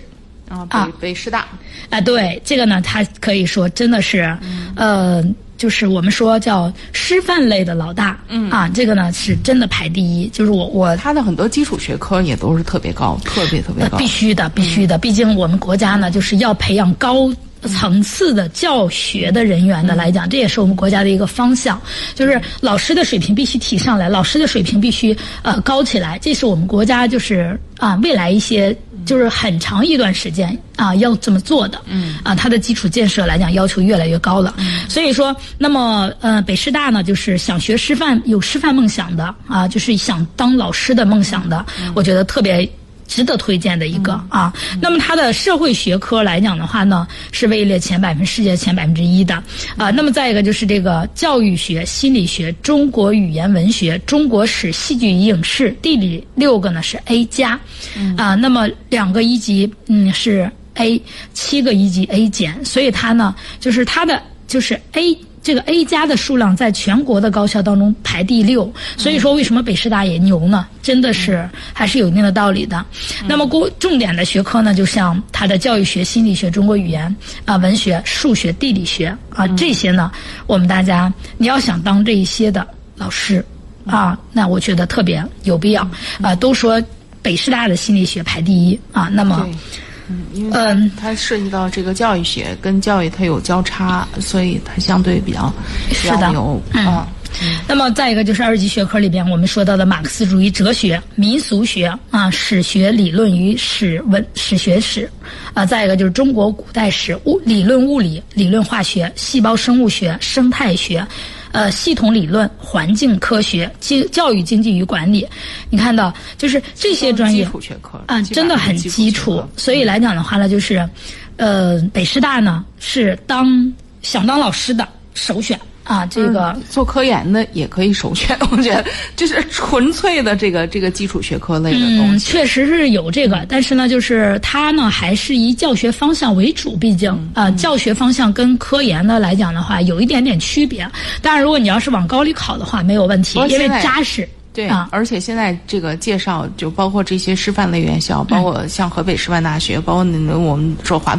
啊，北啊北师大，啊，对这个呢，他可以说真的是，呃，就是我们说叫师范类的老大，嗯啊，这个呢是真的排第一。就是我我他的很多基础学科也都是特别高，特别特别高。呃必须的，必须的。毕竟我们国家呢，就是要培养高。层次的教学的人员的来讲，这也是我们国家的一个方向，就是老师的水平必须提上来，老师的水平必须呃高起来，这是我们国家就是啊未来一些就是很长一段时间啊要这么做的，嗯。啊它的基础建设来讲要求越来越高了，所以说那么呃北师大呢就是想学师范有师范梦想的啊，就是想当老师的梦想的，我觉得特别。值得推荐的一个啊。那么它的社会学科来讲的话呢，是位列前百分世界前百分之一的啊。那么再一个就是这个教育学、心理学、中国语言文学、中国史、戏剧影视、地理六个呢是 A 加啊。那么两个一级嗯是 A，七个一级 A 减，所以它呢就是它的就是 A。这个 A 加的数量在全国的高校当中排第六，所以说为什么北师大也牛呢？真的是还是有一定的道理的。那么过重点的学科呢，就像它的教育学、心理学、中国语言啊、文学、数学、地理学啊这些呢，我们大家你要想当这一些的老师啊，那我觉得特别有必要啊。都说北师大的心理学排第一啊，那么对。嗯，因为嗯它涉及到这个教育学跟教育它有交叉，所以它相对比较比是的较牛嗯啊。那么再一个就是二级学科里边我们说到的马克思主义哲学、民俗学啊、史学理论与史文史学史，啊，再一个就是中国古代史、物理论物理、理论化学、细胞生物学、生态学。呃，系统理论、环境科学、经教育经济与管理，你看到就是这些专业啊，真的很基础。所以来讲的话呢，就是，呃，北师大呢是当想当老师的首选。啊，这个、嗯、做科研的也可以首选，[LAUGHS] 我觉得就是纯粹的这个这个基础学科类的东西。嗯，确实是有这个，但是呢，就是它呢还是以教学方向为主，毕竟啊、呃，教学方向跟科研的来讲的话有一点点区别。当然，如果你要是往高里考的话，没有问题，因为扎实。对啊，而且现在这个介绍就包括这些师范类院校，包括像河北师范大学，包括我们说华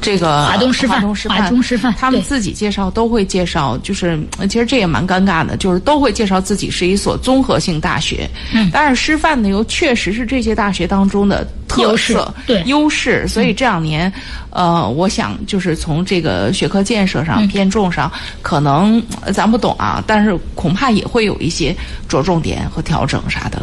这个华东师范、华东师范、华中师范，他们自己介绍都会介绍，就是其实这也蛮尴尬的，就是都会介绍自己是一所综合性大学，嗯，但是师范呢又确实是这些大学当中的特色、对优势，所以这两年，呃，我想就是从这个学科建设上、偏重上，可能咱不懂啊，但是恐怕也会有一些着重点。和调整啥的，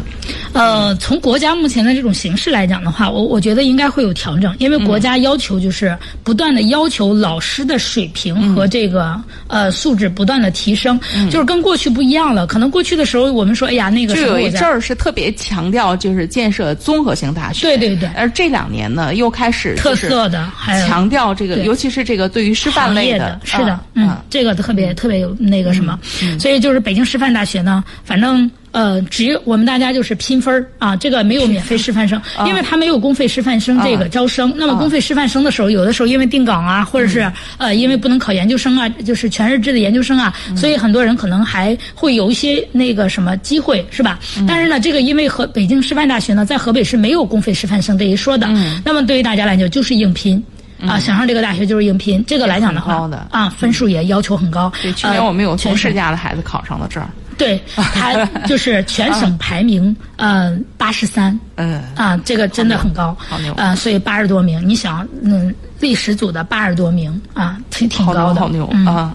呃，从国家目前的这种形势来讲的话，我我觉得应该会有调整，因为国家要求就是不断的要求老师的水平和这个、嗯、呃素质不断的提升，嗯、就是跟过去不一样了。可能过去的时候我们说，哎呀，那个就有一阵儿是特别强调就是建设综合性大学，对对对。而这两年呢，又开始特色的，还有强调这个，尤其是这个对于师范类的，是啊的，嗯，这个特别特别有那个什么，嗯所以就是北京师范大学呢，反正。呃，只有我们大家就是拼分啊，这个没有免费师范生，啊因为他没有公费师范生这个招生。那么公费师范生的时候，有的时候因为定岗啊，或者是嗯呃因为不能考研究生啊，就是全日制的研究生啊，嗯所以很多人可能还会有一些那个什么机会，是吧？嗯但是呢，这个因为和北京师范大学呢，在河北是没有公费师范生这一说的。嗯那么对于大家来讲，就是硬拼。啊，想上这个大学就是硬拼。这个来讲的话，的啊，分数也要求很高。对，去年我们有同事家的孩子考上了这儿。对 [LAUGHS] 他就是全省排名呃八十三，嗯啊，这个真的很高，好牛啊，所以八十多名，你想，嗯，历史组的八十多名啊，挺挺高的，好牛嗯、啊。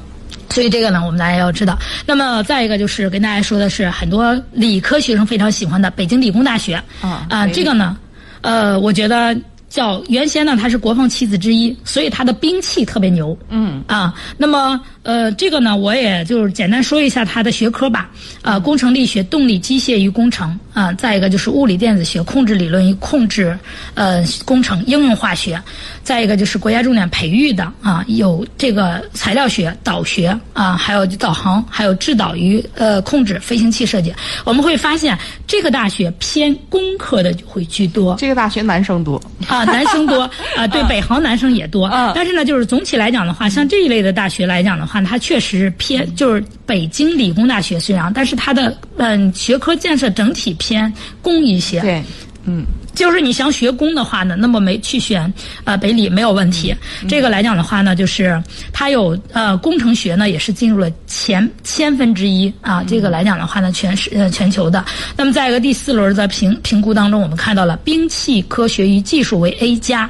所以这个呢，我们大家要知道。那么再一个就是跟大家说的是，很多理科学生非常喜欢的北京理工大学啊啊，这个呢，呃，我觉得。叫原先呢，它是国防七子之一，所以它的兵器特别牛。嗯啊，那么呃，这个呢，我也就是简单说一下它的学科吧。呃，工程力学、动力机械与工程啊，再一个就是物理电子学、控制理论与控制呃工程、应用化学，再一个就是国家重点培育的啊，有这个材料学、导学啊，还有导航，还有制导与呃控制飞行器设计。我们会发现这个大学偏工科的就会居多。这个大学男生多。啊，男生多啊，对，[LAUGHS] 北航男生也多。嗯、但是呢，就是总体来讲的话，像这一类的大学来讲的话，它确实偏就是北京理工大学虽然，但是它的嗯学科建设整体偏工一些。对，嗯。就是你想学工的话呢，那么没去选呃北理没有问题。嗯、这个来讲的话呢，就是它有呃工程学呢也是进入了前千分之一啊。这个来讲的话呢，全是呃全球的。那么在一个第四轮的评评估当中，我们看到了兵器科学与技术为 A 加，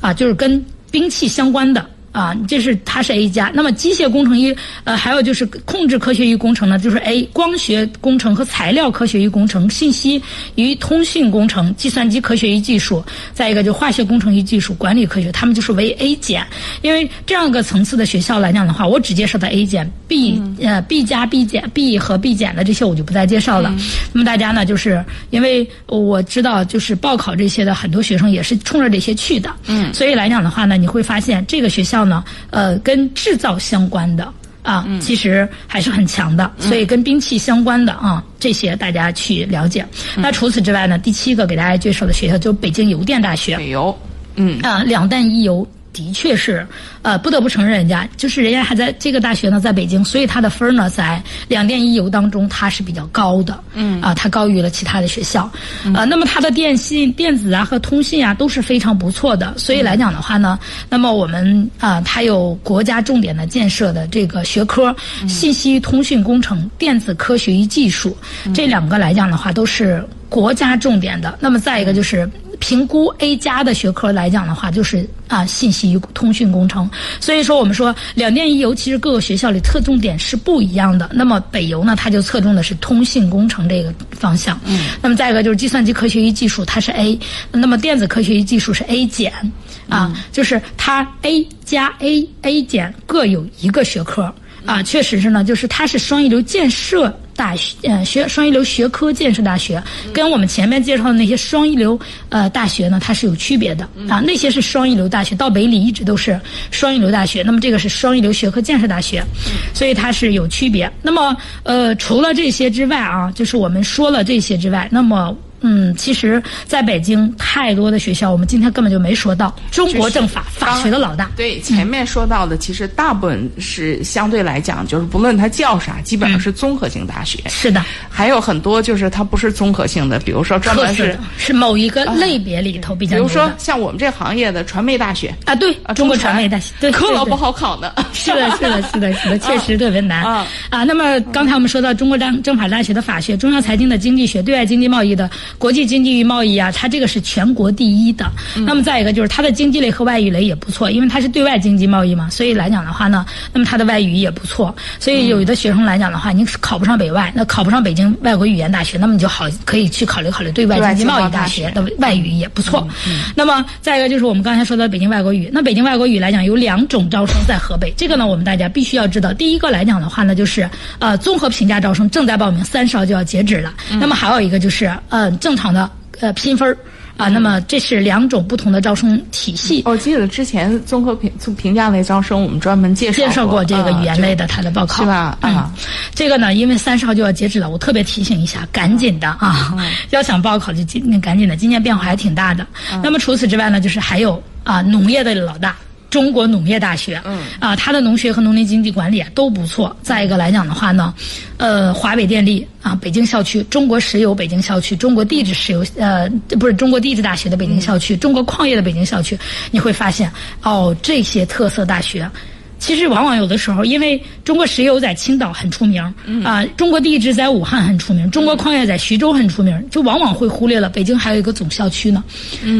啊，就是跟兵器相关的。啊，这是它是 A 加，那么机械工程与呃还有就是控制科学与工程呢，就是 A 光学工程和材料科学与工程、信息与通讯工程、计算机科学与技术，再一个就化学工程与技术、管理科学，他们就是为 A 减。因为这样一个层次的学校来讲的话，我只介绍的 A 减、B 呃 B 加、B 减、B 和 B 减的这些我就不再介绍了。那么大家呢，就是因为我知道就是报考这些的很多学生也是冲着这些去的，嗯，所以来讲的话呢，你会发现这个学校。呢，呃，跟制造相关的啊，嗯、其实还是很强的，所以跟兵器相关的啊，这些大家去了解。嗯、那除此之外呢，第七个给大家介绍的学校就是北京邮电大学。北邮，嗯啊，两弹一邮。的确是，呃，不得不承认，人家就是人家还在这个大学呢，在北京，所以他的分呢，在两电一邮当中，它是比较高的，嗯，啊，它高于了其他的学校，嗯、呃，那么它的电信、电子啊和通信啊都是非常不错的，所以来讲的话呢，那么我们啊，它有国家重点的建设的这个学科，嗯、信息通讯工程、电子科学与技术、嗯、这两个来讲的话，都是国家重点的。那么再一个就是评估 A 加的学科来讲的话，就是啊信息与通讯工程。所以说我们说两电一邮，其实各个学校里侧重点是不一样的。那么北邮呢，它就侧重的是通信工程这个方向。嗯。那么再一个就是计算机科学与技术，它是 A；那么电子科学与技术是 A 减。啊，就是它 A 加 A A 减各有一个学科。啊，确实是呢，就是它是双一流建设大学，呃，学双一流学科建设大学，跟我们前面介绍的那些双一流呃大学呢，它是有区别的啊。那些是双一流大学，到北理一直都是双一流大学，那么这个是双一流学科建设大学，所以它是有区别。那么呃，除了这些之外啊，就是我们说了这些之外，那么。嗯，其实在北京太多的学校，我们今天根本就没说到中国政法法学的老大。对，前面说到的，其实大部分是相对来讲，就是不论它叫啥，基本上是综合性大学。是的，还有很多就是它不是综合性的，比如说专门是是某一个类别里头比较。比如说像我们这行业的传媒大学啊，对，中国传媒大学，对，可老不好考呢。是的，是的，是的，是的，[LAUGHS] 确实特别难啊。啊，那么刚才我们说到中国政政法大学的法学，中央财经的经济学，对外经济贸易的。国际经济与贸易啊，它这个是全国第一的。那么再一个就是它的经济类和外语类也不错，因为它是对外经济贸易嘛，所以来讲的话呢，那么它的外语也不错。所以有的学生来讲的话，你考不上北外，那考不上北京外国语言大学，那么你就好可以去考虑考虑对外经济贸易大学的外语也不错。那么再一个就是我们刚才说的北京外国语，那北京外国语来讲有两种招生在河北，这个呢我们大家必须要知道。第一个来讲的话呢，就是呃综合评价招生正在报名，三十号就要截止了。那么还有一个就是呃正常的。呃，拼分儿啊，那么这是两种不同的招生体系。我记得之前综合评评价类招生，我们专门介绍介绍过这个语言类的它的报考是吧？啊，这个呢，因为三十号就要截止了，我特别提醒一下，赶紧的啊，要想报考就今赶紧的，今年变化还挺大的。那么除此之外呢，就是还有啊，农业的老大。中国农业大学，嗯，啊，它的农学和农林经济管理啊都不错。再一个来讲的话呢，呃，华北电力啊，北京校区，中国石油北京校区，中国地质石油呃，不是中国地质大学的北京校区，中国矿业的北京校区，你会发现哦，这些特色大学。其实往往有的时候，因为中国石油在青岛很出名，啊，中国地质在武汉很出名，中国矿业在徐州很出名，就往往会忽略了北京还有一个总校区呢，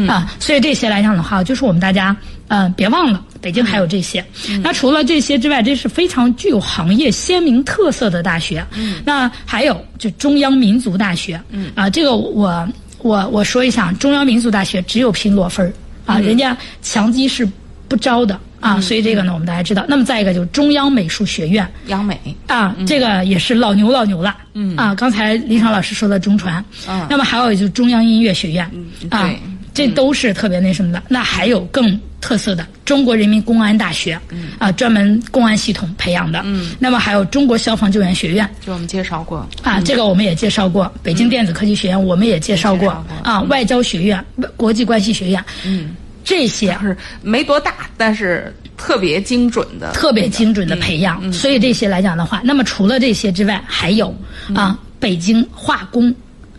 啊，所以这些来讲的话，就是我们大家呃别忘了，北京还有这些。那除了这些之外，这是非常具有行业鲜明特色的大学。那还有就中央民族大学，啊，这个我我我说一下，中央民族大学只有拼裸分儿。啊，人家强基是不招的。啊，所以这个呢，我们大家知道。那么再一个就是中央美术学院，央美。啊，这个也是老牛老牛了。嗯。啊，刚才林爽老师说的中传，嗯，那么还有就是中央音乐学院，嗯啊，这都是特别那什么的。那还有更特色的中国人民公安大学，嗯。啊，专门公安系统培养的。嗯，那么还有中国消防救援学院，就我们介绍过。啊，这个我们也介绍过。北京电子科技学院我们也介绍过。啊，外交学院、国际关系学院，嗯。这些是没多大，但是特别精准的，特别精准的培养。所以这些来讲的话，那么除了这些之外，还有啊，北京化工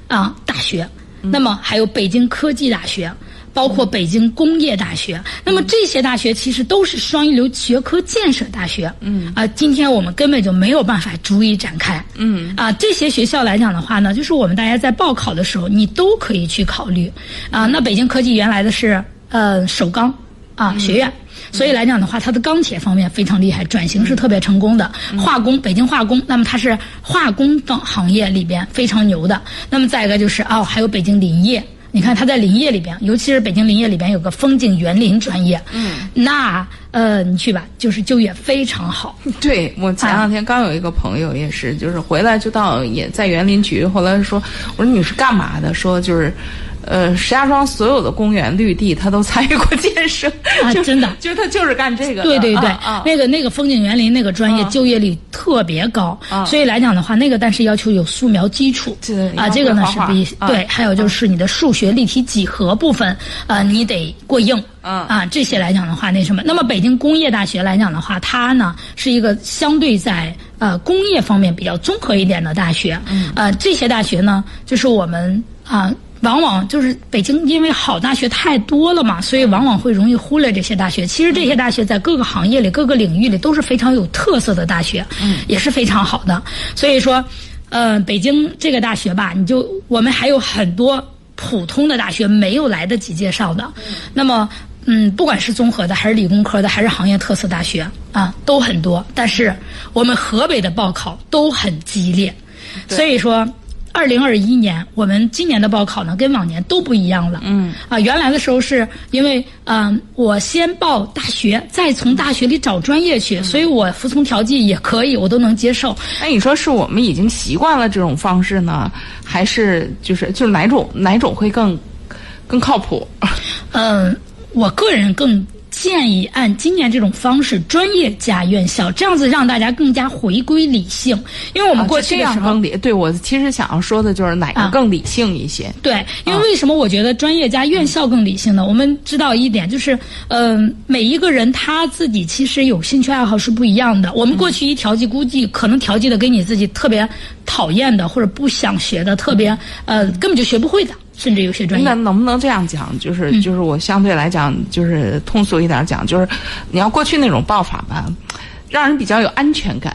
啊大学，那么还有北京科技大学，包括北京工业大学。那么这些大学其实都是双一流学科建设大学。嗯啊，今天我们根本就没有办法逐一展开。嗯啊，这些学校来讲的话呢，就是我们大家在报考的时候，你都可以去考虑啊。那北京科技原来的是。呃，首钢啊学院，所以来讲的话，它的钢铁方面非常厉害，转型是特别成功的。化工，北京化工，那么它是化工等行业里边非常牛的。那么再一个就是哦，还有北京林业，你看它在林业里边，尤其是北京林业里边有个风景园林专业，嗯，那呃你去吧，就是就业非常好。对我前两天刚有一个朋友也是，就是回来就到也在园林局，后来说我说你是干嘛的？说就是。呃，石家庄所有的公园绿地，他都参与过建设啊！[LAUGHS] 真的，就他就是干这个。对对对，那个那个风景园林那个专业就业率特别高，所以来讲的话，那个但是要求有素描基础啊，这个呢是比对，还有就是你的数学立体几何部分啊，你得过硬啊，这些来讲的话，那什么？那么北京工业大学来讲的话，它呢是一个相对在呃工业方面比较综合一点的大学，呃，这些大学呢就是我们啊。往往就是北京，因为好大学太多了嘛，所以往往会容易忽略这些大学。其实这些大学在各个行业里、各个领域里都是非常有特色的大学，也是非常好的。所以说，呃，北京这个大学吧，你就我们还有很多。普通的大学没有来得及介绍的。那么，嗯，不管是综合的，还是理工科的，还是行业特色大学啊，都很多。但是我们河北的报考都很激烈，所以说。二零二一年，我们今年的报考呢，跟往年都不一样了。嗯，啊，原来的时候是因为，嗯，我先报大学，再从大学里找专业去，所以我服从调剂也可以，我都能接受。那你说是我们已经习惯了这种方式呢，还是就是就是哪种哪种会更更靠谱？嗯，我个人更。建议按今年这种方式，专业加院校，这样子让大家更加回归理性。因为我们过去的时候，对我其实想要说的就是哪个更理性一些。对，因为为什么我觉得专业加院校更理性呢？我们知道一点就是，嗯，每一个人他自己其实有兴趣爱好是不一样的。我们过去一调剂，估计可能调剂的跟你自己特别讨厌的或者不想学的，特别呃根本就学不会的。甚至有些专业，那能不能这样讲？就是就是我相对来讲，就是通俗一点讲，就是你要过去那种报法吧，让人比较有安全感，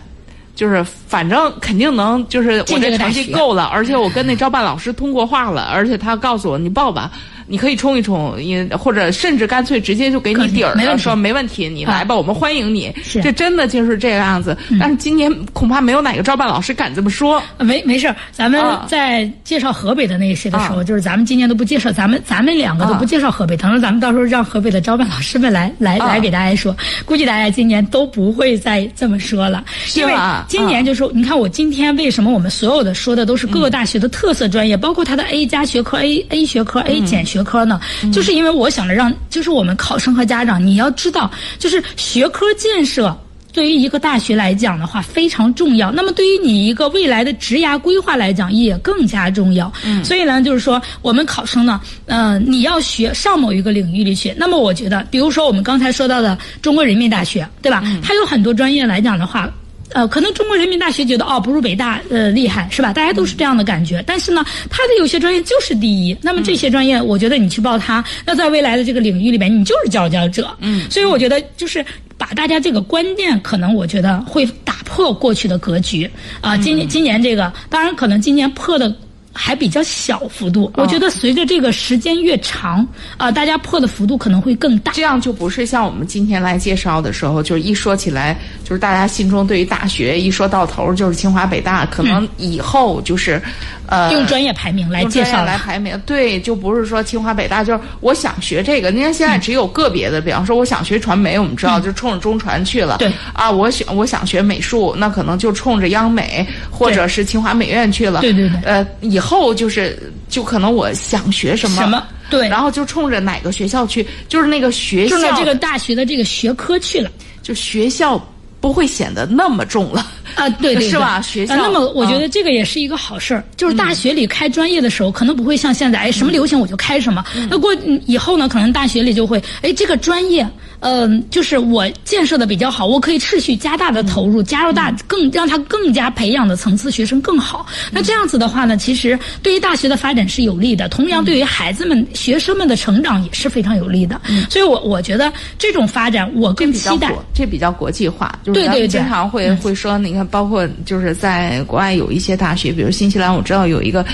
就是反正肯定能，就是我这成绩够了，而且我跟那招办老师通过话了，而且他告诉我你报吧。你可以冲一冲，也或者甚至干脆直接就给你底儿了，说没问题，你来吧，我们欢迎你。这真的就是这个样子。但是今年恐怕没有哪个招办老师敢这么说。没没事，咱们在介绍河北的那些的时候，就是咱们今年都不介绍，咱们咱们两个都不介绍河北。等着咱们到时候让河北的招办老师们来来来给大家说，估计大家今年都不会再这么说了。因为今年就是你看我今天为什么我们所有的说的都是各个大学的特色专业，包括它的 A 加学科、A A 学科、A 减学。学科呢，就是因为我想着让，就是我们考生和家长，你要知道，就是学科建设对于一个大学来讲的话非常重要。那么对于你一个未来的职涯规划来讲，也更加重要。嗯，所以呢，就是说我们考生呢，嗯，你要学上某一个领域里去。那么我觉得，比如说我们刚才说到的中国人民大学，对吧？它有很多专业来讲的话。呃，可能中国人民大学觉得哦，不如北大呃厉害是吧？大家都是这样的感觉。但是呢，它的有些专业就是第一。那么这些专业，我觉得你去报它，那在未来的这个领域里面，你就是佼佼者。嗯。所以我觉得就是把大家这个观念，可能我觉得会打破过去的格局啊。今年今年这个，当然可能今年破的。还比较小幅度，我觉得随着这个时间越长，啊，大家破的幅度可能会更大。这样就不是像我们今天来介绍的时候，就是一说起来，就是大家心中对于大学一说到头就是清华北大，可能以后就是，呃，用专业排名来介绍来排名，对，就不是说清华北大，就是我想学这个。你看现在只有个别的，比方说我想学传媒，我们知道就冲着中传去了。对啊，我想我想学美术，那可能就冲着央美或者是清华美院去了。对对对，呃，以后。后就是就可能我想学什么什么对，然后就冲着哪个学校去，就是那个学校这个大学的这个学科去了，就学校不会显得那么重了啊，对对是吧？学校那么我觉得这个也是一个好事儿，就是大学里开专业的时候，可能不会像现在哎什么流行我就开什么，那过以后呢，可能大学里就会哎这个专业。嗯，就是我建设的比较好，我可以持续加大的投入，加入大更让他更加培养的层次学生更好。那这样子的话呢，其实对于大学的发展是有利的，同样对于孩子们、学生们的成长也是非常有利的。所以，我我觉得这种发展我更期待。这比较国际化，就是咱们经常会会说，你看，包括就是在国外有一些大学，比如新西兰，我知道有一个，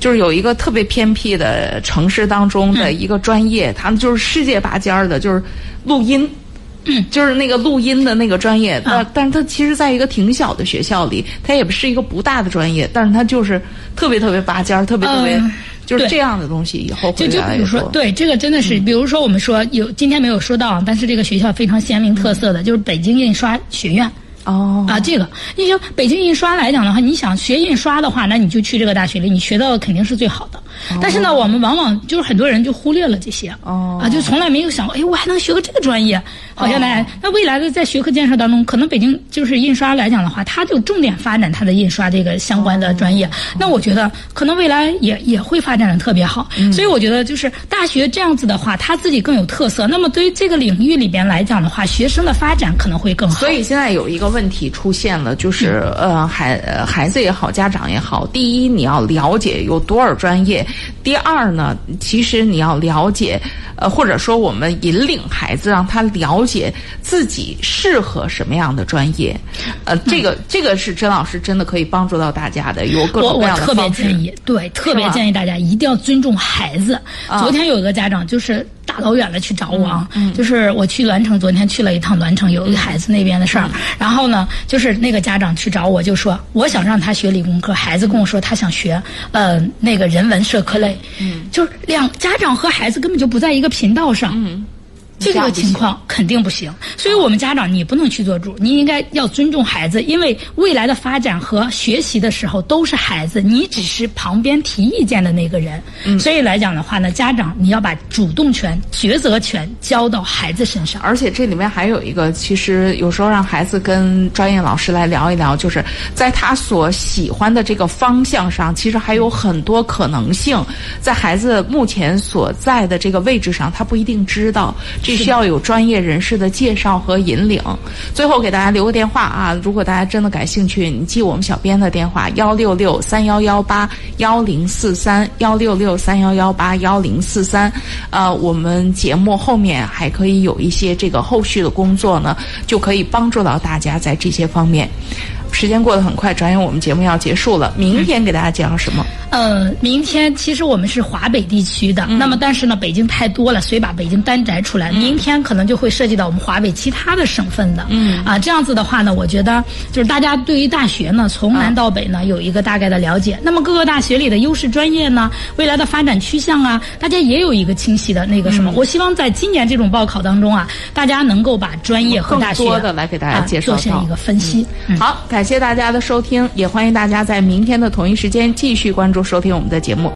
就是有一个特别偏僻的城市当中的一个专业，他们就是世界拔尖儿的，就是。录音，就是那个录音的那个专业，但但是它其实在一个挺小的学校里，它也不是一个不大的专业，但是它就是特别特别拔尖儿，特别特别就是这样的东西，以后就就比如说，对这个真的是，比如说我们说有今天没有说到，但是这个学校非常鲜明特色的就是北京印刷学院。哦。啊，这个。你说北京印刷来讲的话，你想学印刷的话，那你就去这个大学里，你学到的肯定是最好的。但是呢，我们往往就是很多人就忽略了这些，哦啊，就从来没有想过，哎，我还能学个这个专业，好像呢，那未来的在学科建设当中，可能北京就是印刷来讲的话，它就重点发展它的印刷这个相关的专业。那我觉得可能未来也也会发展的特别好。所以我觉得就是大学这样子的话，它自己更有特色。那么对于这个领域里边来讲的话，学生的发展可能会更好。所以现在有一个。问题出现了，就是呃，孩孩子也好，家长也好，第一，你要了解有多少专业，解。第二呢，其实你要了解，呃，或者说我们引领孩子，让他了解自己适合什么样的专业。呃，这个这个是甄老师真的可以帮助到大家的，有各种各样的我我特别。建议，对，特别建议大家一定要尊重孩子。啊昨天有一个家长就是大老远的去找我啊，嗯就是我去栾城，昨天去了一趟栾城，有一个孩子那边的事儿。嗯。然后呢，就是那个家长去找我，就说我想让他学理工科，孩子跟我说他想学呃那个人文社科类，嗯，就是两家长和孩子根本就不在一个频道上，嗯。这个情况肯定不行，所以我们家长你不能去做主，你应该要尊重孩子，因为未来的发展和学习的时候都是孩子，你只是旁边提意见的那个人。嗯所以来讲的话呢，家长你要把主动权、抉择权交到孩子身上。而且这里面还有一个，其实有时候让孩子跟专业老师来聊一聊，就是在他所喜欢的这个方向上，其实还有很多可能性。在孩子目前所在的这个位置上，他不一定知道，这需要有专业人士的介绍和引领。最后给大家留个电话啊，如果大家真的感兴趣，你记我们小编的电话：幺六六三幺幺八幺零四三幺六六三幺幺八幺零四三。呃，我们节目后面还可以有一些这个后续的工作呢，就可以帮助到大家在这些方面。时间过得很快，转眼我们节目要结束了。明天给大家介绍什么？呃，明天其实我们是华北地区的，嗯那么但是呢，北京太多了，所以把北京单摘出来。明天可能就会涉及到我们华北其他的省份的。嗯啊，这样子的话呢，我觉得就是大家对于大学呢，从南到北呢有一个大概的了解。那么各个大学里的优势专业呢，未来的发展趋向啊，大家也有一个清晰的那个什么。我希望在今年这种报考当中啊，大家能够把专业和更大学多的来给大家啊介绍到做成一个分析。嗯好，感谢大家的收听，也欢迎大家在明天的同一时间继续关注收听我们的节目。